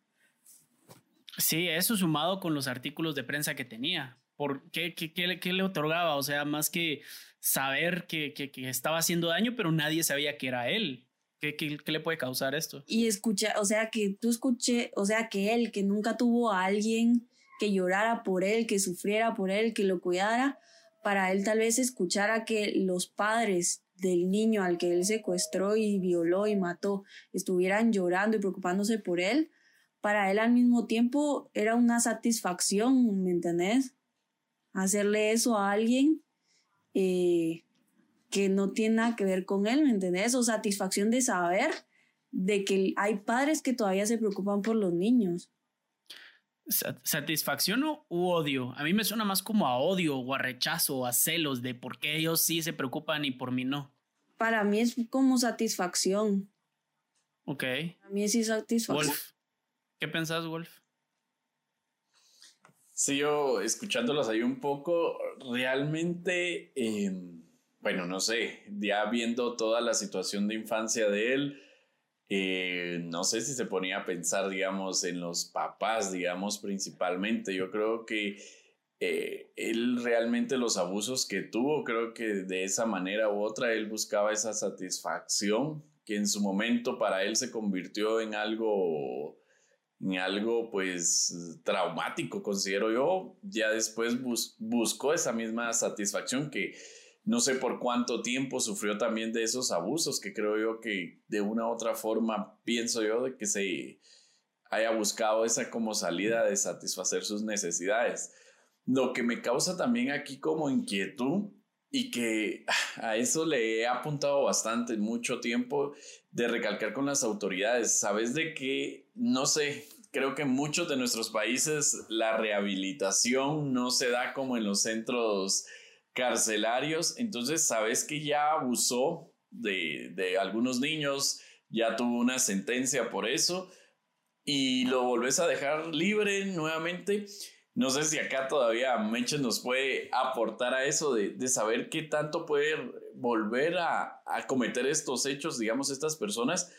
Sí, eso sumado con los artículos de prensa que tenía. ¿Por qué, qué, le otorgaba? O sea, más que saber que, que, estaba haciendo daño, pero nadie sabía que era él. ¿Qué, ¿Qué, le puede causar esto? Y escucha, o sea, que tú escuché, o sea, que él, que nunca tuvo a alguien que llorara por él, que sufriera por él, que lo cuidara, para él tal vez escuchara que los padres del niño al que él secuestró y violó y mató estuvieran llorando y preocupándose por él, para él al mismo tiempo era una satisfacción, ¿me entendés? Hacerle eso a alguien eh, que no tiene nada que ver con él, ¿me entendés? O satisfacción de saber de que hay padres que todavía se preocupan por los niños. ¿Satisfacción o odio? A mí me suena más como a odio o a rechazo o a celos de por qué ellos sí se preocupan y por mí no. Para mí es como satisfacción. Ok. A mí sí satisfacción. Wolf, ¿qué pensás, Wolf? Sí, yo escuchándolos ahí un poco, realmente, em, bueno, no sé, ya viendo toda la situación de infancia de él, eh, no sé si se ponía a pensar, digamos, en los papás, digamos, principalmente. Yo creo que eh, él realmente los abusos que tuvo, creo que de esa manera u otra, él buscaba esa satisfacción que en su momento para él se convirtió en algo en algo pues traumático, considero yo, ya después buscó esa misma satisfacción que no sé por cuánto tiempo sufrió también de esos abusos, que creo yo que de una u otra forma pienso yo de que se haya buscado esa como salida de satisfacer sus necesidades. Lo que me causa también aquí como inquietud y que a eso le he apuntado bastante, mucho tiempo, de recalcar con las autoridades. Sabes de que, no sé, creo que en muchos de nuestros países la rehabilitación no se da como en los centros carcelarios, entonces sabes que ya abusó de, algunos niños, ya tuvo una sentencia por eso y lo volvés a dejar libre nuevamente. No sé si acá todavía Menchen nos puede aportar a eso de, saber qué tanto puede volver a, cometer estos hechos, digamos, estas personas,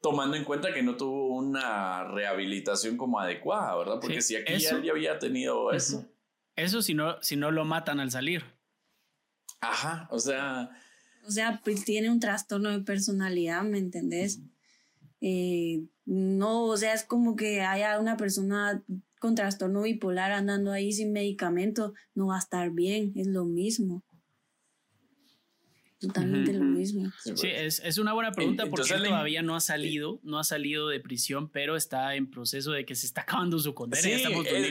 tomando en cuenta que no tuvo una rehabilitación como adecuada, ¿verdad? Porque si aquí ya, había tenido eso. Eso si no, si no lo matan al salir. Ajá, o sea... O sea, pues tiene un trastorno de personalidad, ¿me entendés? Eh, no, o sea, es como que haya una persona con trastorno bipolar andando ahí sin medicamento, no va a estar bien, es lo mismo. Totalmente lo mismo. Sí, es, una buena pregunta porque todavía no ha salido, no ha salido de prisión, pero está en proceso de que se está acabando su condena. Sí,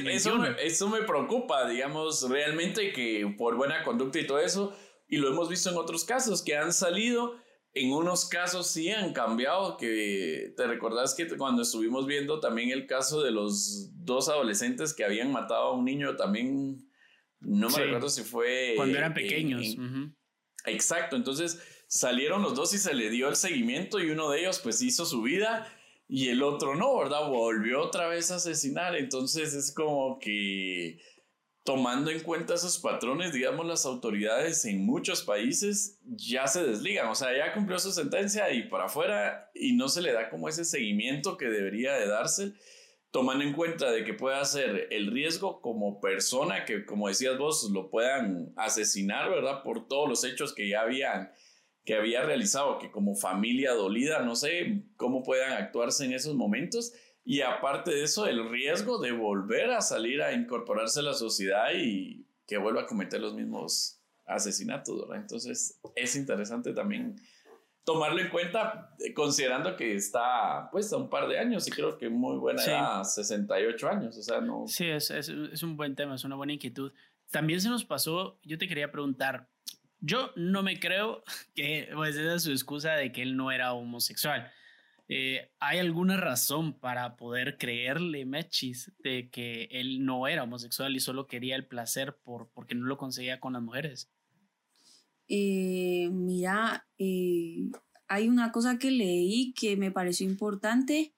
eso, me, eso me preocupa, digamos, realmente que por buena conducta y todo eso, y lo hemos visto en otros casos que han salido, en unos casos sí han cambiado, que te recordás que cuando estuvimos viendo también el caso de los dos adolescentes que habían matado a un niño también, no me recuerdo si fue... Cuando eran pequeños. Exacto, entonces salieron los dos y se le dio el seguimiento y uno de ellos pues hizo su vida y el otro no, ¿verdad? Volvió otra vez a asesinar, entonces es como que tomando en cuenta esos patrones, digamos, las autoridades en muchos países ya se desligan, o sea, ya cumplió su sentencia y para afuera y no se le da como ese seguimiento que debería de darse tomando en cuenta de que pueda ser el riesgo como persona que, como decías vos, lo puedan asesinar, ¿verdad? Por todos los hechos que ya habían, que había realizado, que como familia dolida, no sé cómo puedan actuarse en esos momentos. Y aparte de eso, el riesgo de volver a salir a incorporarse a la sociedad y que vuelva a cometer los mismos asesinatos, ¿verdad? Entonces, es interesante también tomarlo en cuenta eh, considerando que está pues a un par de años y creo que muy buena edad, 68 años, o sea, no. Sí, es, es, es, un buen tema, es una buena inquietud. También se nos pasó, yo te quería preguntar, yo no me creo que pues esa es su excusa de que él no era homosexual. Eh, ¿Hay alguna razón para poder creerle, Mechis, de que él no era homosexual y solo quería el placer por, porque no lo conseguía con las mujeres? Eh, mira, eh, hay una cosa que leí que me pareció importante,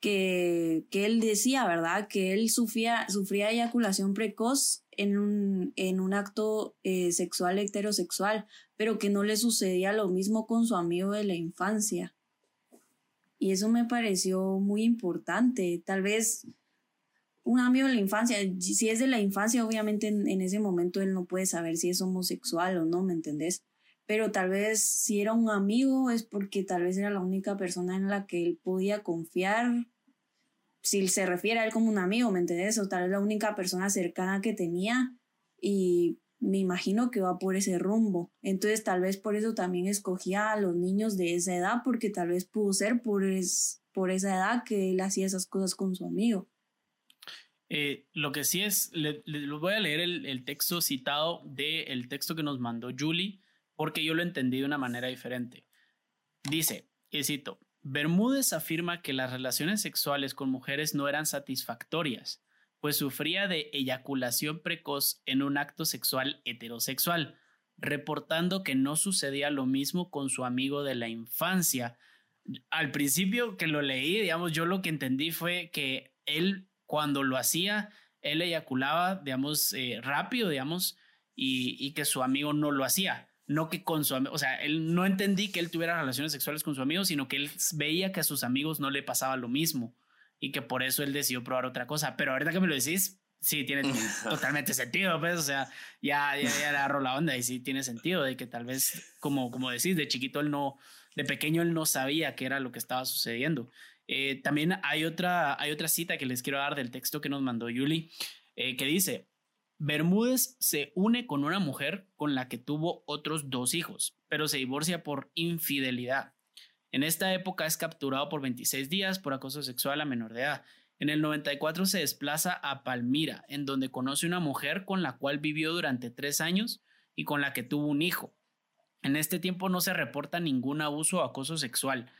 que, que él decía, ¿verdad? Que él sufría, sufría eyaculación precoz en un, en un acto sexual heterosexual, pero que no le sucedía lo mismo con su amigo de la infancia. Y eso me pareció muy importante. Tal vez un amigo de la infancia, si es de la infancia, obviamente en, ese momento él no puede saber si es homosexual o no, ¿me entendés? Pero tal vez si era un amigo es porque tal vez era la única persona en la que él podía confiar. Si se refiere a él como un amigo, ¿me entendés? O tal vez la única persona cercana que tenía. Y me imagino que va por ese rumbo. Entonces tal vez por eso también escogía a los niños de esa edad, porque tal vez pudo ser por, es, por esa edad que él hacía esas cosas con su amigo. Eh, lo que sí es, le, voy a leer el, texto citado del texto que nos mandó Julie, porque yo lo entendí de una manera diferente. Dice, y cito, Bermúdez afirma que las relaciones sexuales con mujeres no eran satisfactorias pues sufría de eyaculación precoz en un acto sexual heterosexual, reportando que no sucedía lo mismo con su amigo de la infancia. Al principio que lo leí, digamos, yo lo que entendí fue que él cuando lo hacía, él eyaculaba, digamos, eh, rápido, digamos, y, y, que su amigo no lo hacía. No que con su amigo, o sea, él no entendí que él tuviera relaciones sexuales con su amigo, sino que él veía que a sus amigos no le pasaba lo mismo y que por eso él decidió probar otra cosa. Pero ahorita que me lo decís, sí, tiene totalmente sentido, pues, o sea, ya, ya, ya agarró la onda y sí tiene sentido de que tal vez, como, como decís, de chiquito él no, de pequeño él no sabía qué era lo que estaba sucediendo. Eh, también hay otra, hay otra cita que les quiero dar del texto que nos mandó Yuli, eh, que dice, Bermúdez se une con una mujer con la que tuvo otros dos hijos, pero se divorcia por infidelidad. En esta época es capturado por 26 días por acoso sexual a menor de edad. En el 94 se desplaza a Palmira, en donde conoce una mujer con la cual vivió durante tres años y con la que tuvo un hijo. En este tiempo no se reporta ningún abuso o acoso sexual.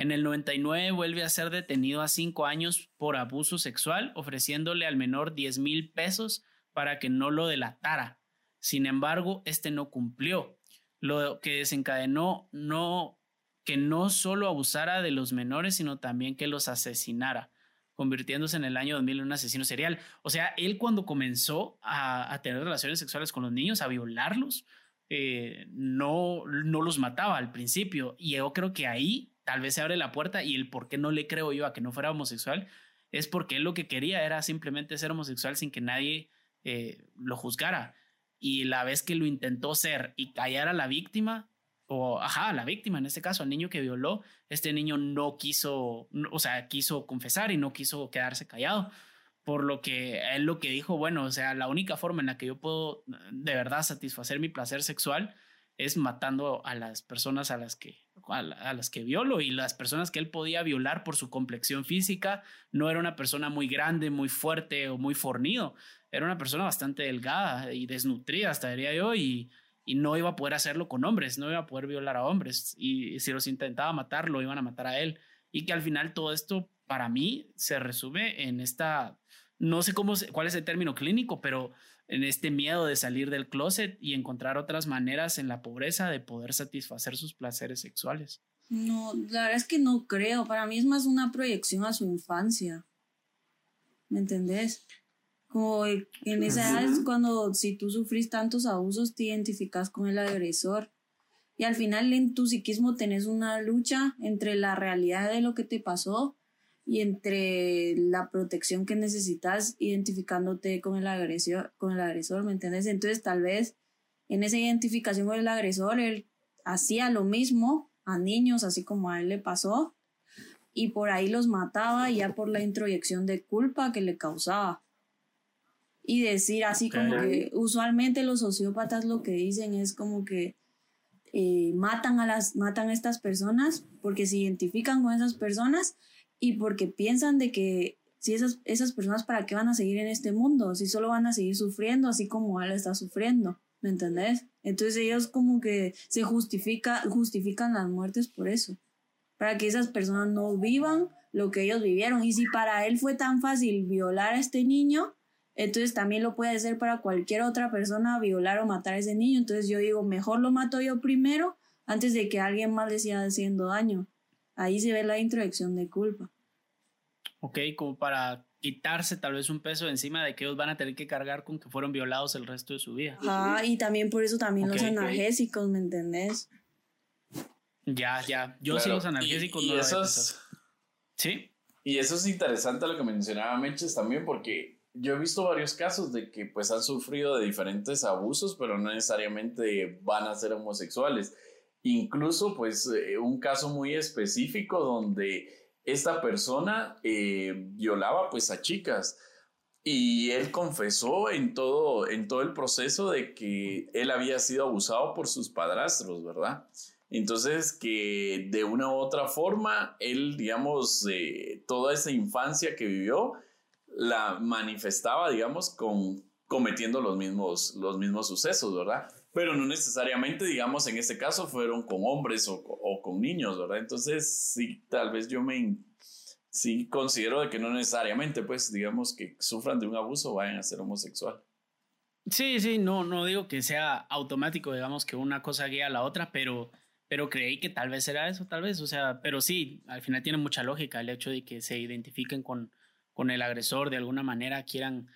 En el 99 vuelve a ser detenido a cinco años por abuso sexual, ofreciéndole al menor 10 mil pesos para que no lo delatara. Sin embargo, este no cumplió, lo que desencadenó no que no solo abusara de los menores, sino también que los asesinara, convirtiéndose en el año 2000 en un asesino serial. O sea, él cuando comenzó a, tener relaciones sexuales con los niños, a violarlos, eh, no, no los mataba al principio. Y yo creo que ahí tal vez se abre la puerta y el por qué no le creo yo a que no fuera homosexual es porque él lo que quería era simplemente ser homosexual sin que nadie eh, lo juzgara. Y la vez que lo intentó ser y callar a la víctima, o ajá, la víctima, en este caso, al niño que violó, este niño no quiso, o sea, quiso confesar y no quiso quedarse callado. Por lo que él lo que dijo, bueno, o sea, la única forma en la que yo puedo de verdad satisfacer mi placer sexual es matando a las personas a las que a, las que violo y las personas que él podía violar por su complexión física no era una persona muy grande, muy fuerte o muy fornido, era una persona bastante delgada y desnutrida, hasta diría yo, y y no iba a poder hacerlo con hombres, no iba a poder violar a hombres y si los intentaba matar, lo iban a matar a él. Y que al final todo esto para mí se resume en esta, no sé cómo, cuál es el término clínico, pero en este miedo de salir del closet y encontrar otras maneras en la pobreza de poder satisfacer sus placeres sexuales. No, la verdad es que no creo, para mí es más una proyección a su infancia. ¿Me entendés? Como en esa edad es cuando si tú sufrís tantos abusos te identificas con el agresor. Y al final en tu psiquismo tenés una lucha entre la realidad de lo que te pasó y entre la protección que necesitas identificándote con el agresor, con el agresor, ¿me entiendes? Entonces tal vez en esa identificación con el agresor él hacía lo mismo a niños, así como a él le pasó, y por ahí los mataba ya por la introyección de culpa que le causaba y decir así como que usualmente los sociópatas lo que dicen es como que eh, matan a las matan a estas personas porque se identifican con esas personas y porque piensan de que si esas, esas personas para qué van a seguir en este mundo, si solo van a seguir sufriendo así como él está sufriendo, ¿me entendés? Entonces ellos como que se justifica, justifican las muertes por eso, para que esas personas no vivan lo que ellos vivieron. Y si para él fue tan fácil violar a este niño, entonces también lo puede hacer para cualquier otra persona violar o matar a ese niño. Entonces yo digo, mejor lo mato yo primero antes de que alguien más le siga haciendo daño. Ahí se ve la introducción de culpa. Ok, como para quitarse tal vez un peso encima de que ellos van a tener que cargar con que fueron violados el resto de su vida. Ah, y también por eso también los analgésicos, ¿me entendés? Ya, ya. Yo sí los analgésicos no esos, Sí. Y eso es interesante lo que mencionaba Meches también, porque yo he visto varios casos de que pues han sufrido de diferentes abusos, pero no necesariamente van a ser homosexuales. Incluso pues eh, un caso muy específico donde esta persona eh, violaba pues a chicas y él confesó en todo, en todo el proceso de que él había sido abusado por sus padrastros, ¿verdad? Entonces que de una u otra forma él, digamos, toda esa infancia que vivió, la manifestaba, digamos, con cometiendo los mismos, los mismos sucesos, ¿verdad? Pero no necesariamente, digamos, en este caso fueron con hombres o, o, con niños, ¿verdad? Entonces, sí, tal vez yo me, sí considero de que no necesariamente, pues, digamos, que sufran de un abuso vayan a ser homosexual. Sí, sí, no, no digo que sea automático, digamos, que una cosa guía a la otra, pero, pero creí que tal vez era eso, tal vez, o sea, pero sí, al final tiene mucha lógica el hecho de que se identifiquen con, con el agresor de alguna manera, quieran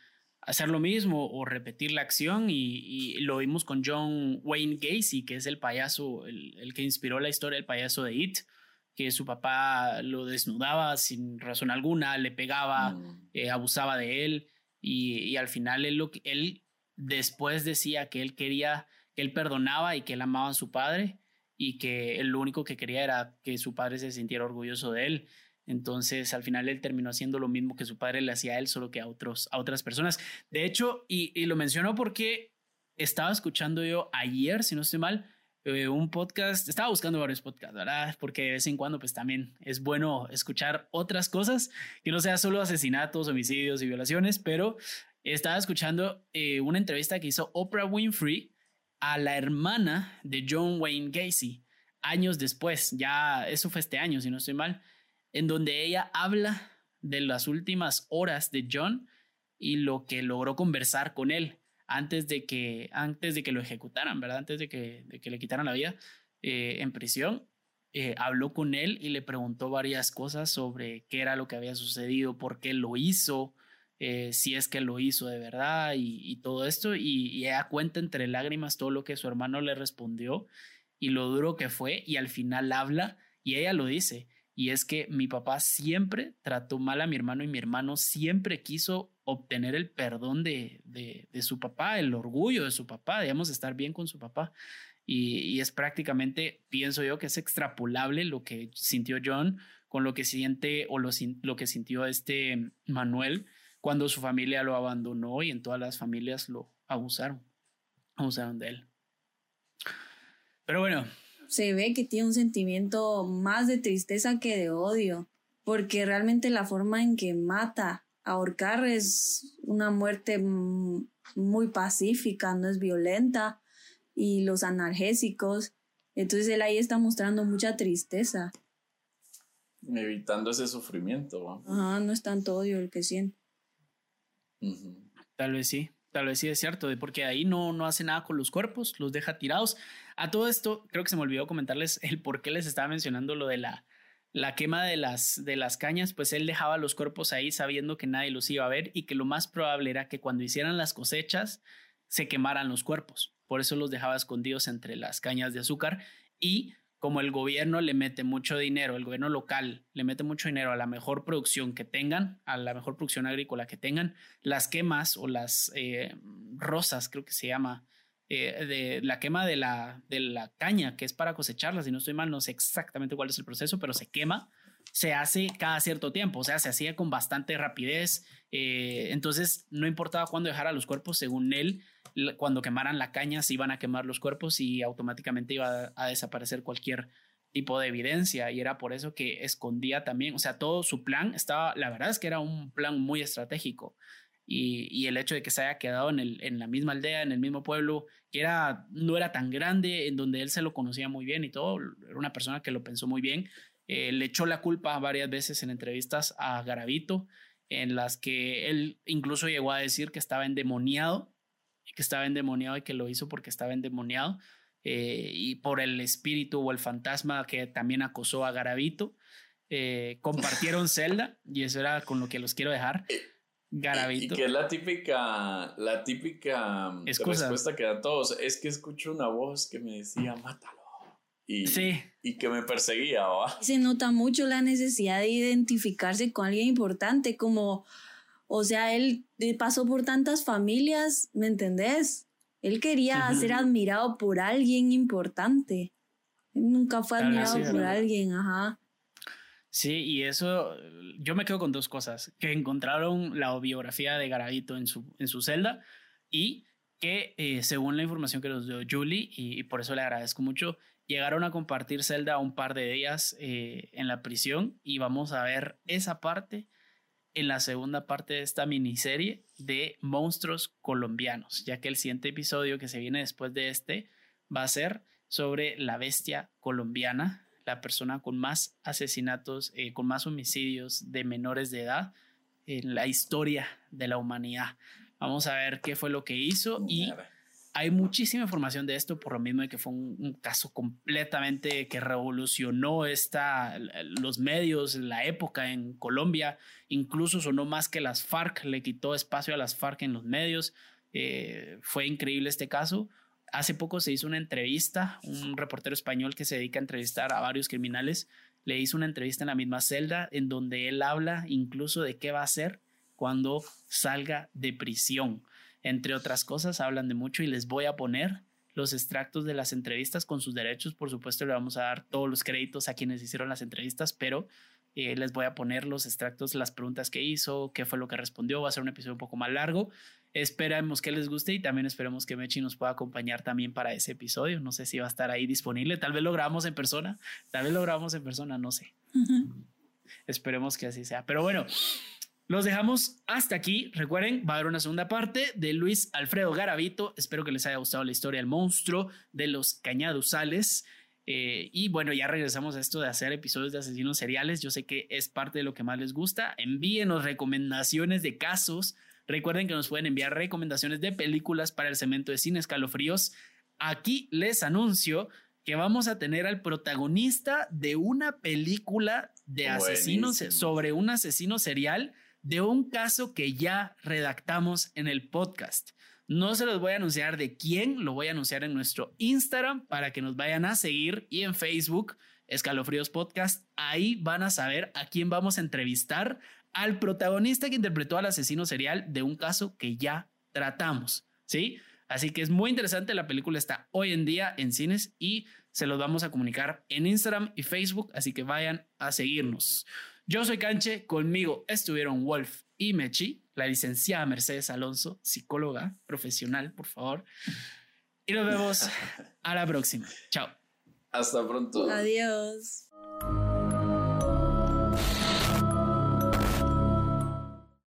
hacer lo mismo o repetir la acción y, lo vimos con John Wayne Gacy, que es el payaso, el, que inspiró la historia del payaso de It, que su papá lo desnudaba sin razón alguna, le pegaba, mm. eh, abusaba de él y, al final él, lo, él después decía que él quería, que él perdonaba y que él amaba a su padre y que él lo único que quería era que su padre se sintiera orgulloso de él. Entonces, al final él terminó haciendo lo mismo que su padre le hacía a él, solo que a, otros, a otras personas. De hecho, y, lo menciono porque estaba escuchando yo ayer, si no estoy mal, eh, un podcast, estaba buscando varios podcasts, ¿verdad? Porque de vez en cuando, pues también es bueno escuchar otras cosas, que no sea solo asesinatos, homicidios y violaciones, pero estaba escuchando eh, una entrevista que hizo Oprah Winfrey a la hermana de John Wayne Gacy, años después, ya eso fue este año, si no estoy mal en donde ella habla de las últimas horas de John y lo que logró conversar con él antes de que, antes de que lo ejecutaran, ¿verdad? Antes de que, le quitaran la vida eh, en prisión. Eh, habló con él y le preguntó varias cosas sobre qué era lo que había sucedido, por qué lo hizo, eh, si es que lo hizo de verdad y, todo esto. Y, ella cuenta entre lágrimas todo lo que su hermano le respondió y lo duro que fue y al final habla y ella lo dice y es que mi papá siempre trató mal a mi hermano y mi hermano siempre quiso obtener el perdón de, de, su papá, el orgullo de su papá, digamos, estar bien con su papá. Y, es prácticamente, pienso yo, que es extrapolable lo que sintió John con lo que siente o lo, lo que sintió este Manuel cuando su familia lo abandonó y en todas las familias lo abusaron, abusaron de él. Pero bueno, se ve que tiene un sentimiento más de tristeza que de odio, porque realmente la forma en que mata a ahorcar es una muerte muy pacífica, no es violenta, y los analgésicos, entonces él ahí está mostrando mucha tristeza. Evitando ese sufrimiento. Ajá, no es tanto odio el que siente. Tal vez sí. Tal vez sí es cierto, porque ahí no, no hace nada con los cuerpos, los deja tirados. A todo esto, creo que se me olvidó comentarles el por qué les estaba mencionando lo de la, la quema de las, de las cañas, pues él dejaba los cuerpos ahí sabiendo que nadie los iba a ver y que lo más probable era que cuando hicieran las cosechas se quemaran los cuerpos. Por eso los dejaba escondidos entre las cañas de azúcar y como el gobierno le mete mucho dinero, el gobierno local le mete mucho dinero a la mejor producción que tengan, a la mejor producción agrícola que tengan, las quemas o las eh, rosas, creo que se llama, eh, de la quema de la, de la caña, que es para cosecharla, si no estoy mal, no sé exactamente cuál es el proceso, pero se quema, se hace cada cierto tiempo, o sea, se hacía con bastante rapidez, eh, entonces no importaba cuándo dejara los cuerpos, según él, cuando quemaran la caña se iban a quemar los cuerpos y automáticamente iba a, desaparecer cualquier tipo de evidencia y era por eso que escondía también, o sea, todo su plan estaba, la verdad es que era un plan muy estratégico y, el hecho de que se haya quedado en, el, en la misma aldea, en el mismo pueblo, que era, no era tan grande, en donde él se lo conocía muy bien y todo, era una persona que lo pensó muy bien, eh, le echó la culpa varias veces en entrevistas a Garavito, en las que él incluso llegó a decir que estaba endemoniado, que estaba endemoniado y que lo hizo porque estaba endemoniado, eh, y por el espíritu o el fantasma que también acosó a Garavito. Eh, compartieron celda y eso era con lo que los quiero dejar. Garavito. Y, que es la típica, la típica respuesta que da todos. Es que escucho una voz que me decía, mátalo. Y, sí. y que me perseguía. Se nota mucho la necesidad de identificarse con alguien importante, como, o sea, él pasó por tantas familias, ¿me entendés? Él quería ser admirado por alguien importante. Él nunca fue admirado por alguien, ajá. Sí, y eso, yo me quedo con dos cosas, que encontraron la biografía de Garavito en su, en su celda y que eh, según la información que nos dio Julie, y, por eso le agradezco mucho, llegaron a compartir celda un par de días eh, en la prisión y vamos a ver esa parte en la segunda parte de esta miniserie de monstruos colombianos, ya que el siguiente episodio que se viene después de este va a ser sobre la bestia colombiana, la persona con más asesinatos, eh, con más homicidios de menores de edad en la historia de la humanidad. Vamos a ver qué fue lo que hizo y hay muchísima información de esto por lo mismo de que fue un, caso completamente que revolucionó esta, los medios, la época en Colombia, incluso sonó más que las FARC, le quitó espacio a las FARC en los medios. Eh, fue increíble este caso hace poco se hizo una entrevista, un reportero español que se dedica a entrevistar a varios criminales, le hizo una entrevista en la misma celda en donde él habla incluso de qué va a hacer cuando salga de prisión. Entre otras cosas, hablan de mucho y les voy a poner los extractos de las entrevistas con sus derechos. Por supuesto, le vamos a dar todos los créditos a quienes hicieron las entrevistas, pero eh, les voy a poner los extractos, las preguntas que hizo, qué fue lo que respondió. Va a ser un episodio un poco más largo. Esperemos que les guste y también esperemos que Mechi nos pueda acompañar también para ese episodio. No sé si va a estar ahí disponible. Tal vez lo grabamos en persona. Tal vez lo grabamos en persona, no sé. Esperemos que así sea. Pero bueno, los dejamos hasta aquí. Recuerden, va a haber una segunda parte de Luis Alfredo Garavito. Espero que les haya gustado la historia del monstruo de los cañaduzales. Eh, y bueno, ya regresamos a esto de hacer episodios de asesinos seriales. Yo sé que es parte de lo que más les gusta. Envíenos recomendaciones de casos. Recuerden que nos pueden enviar recomendaciones de películas para el cemento de cine escalofríos. Aquí les anuncio que vamos a tener al protagonista de una película de asesinos sobre un asesino serial de un caso que ya redactamos en el podcast. No se los voy a anunciar de quién, lo voy a anunciar en nuestro Instagram para que nos vayan a seguir y en Facebook, Escalofríos Podcast. Ahí van a saber a quién vamos a entrevistar, al protagonista que interpretó al asesino serial de un caso que ya tratamos, ¿sí? Así que es muy interesante, la película está hoy en día en cines y se los vamos a comunicar en Instagram y Facebook, así que vayan a seguirnos. Yo soy Canche, conmigo estuvieron Wolf y Mechi la licenciada Mercedes Alonso, psicóloga profesional, por favor. Y nos vemos a la próxima. Chao. Hasta pronto. Adiós.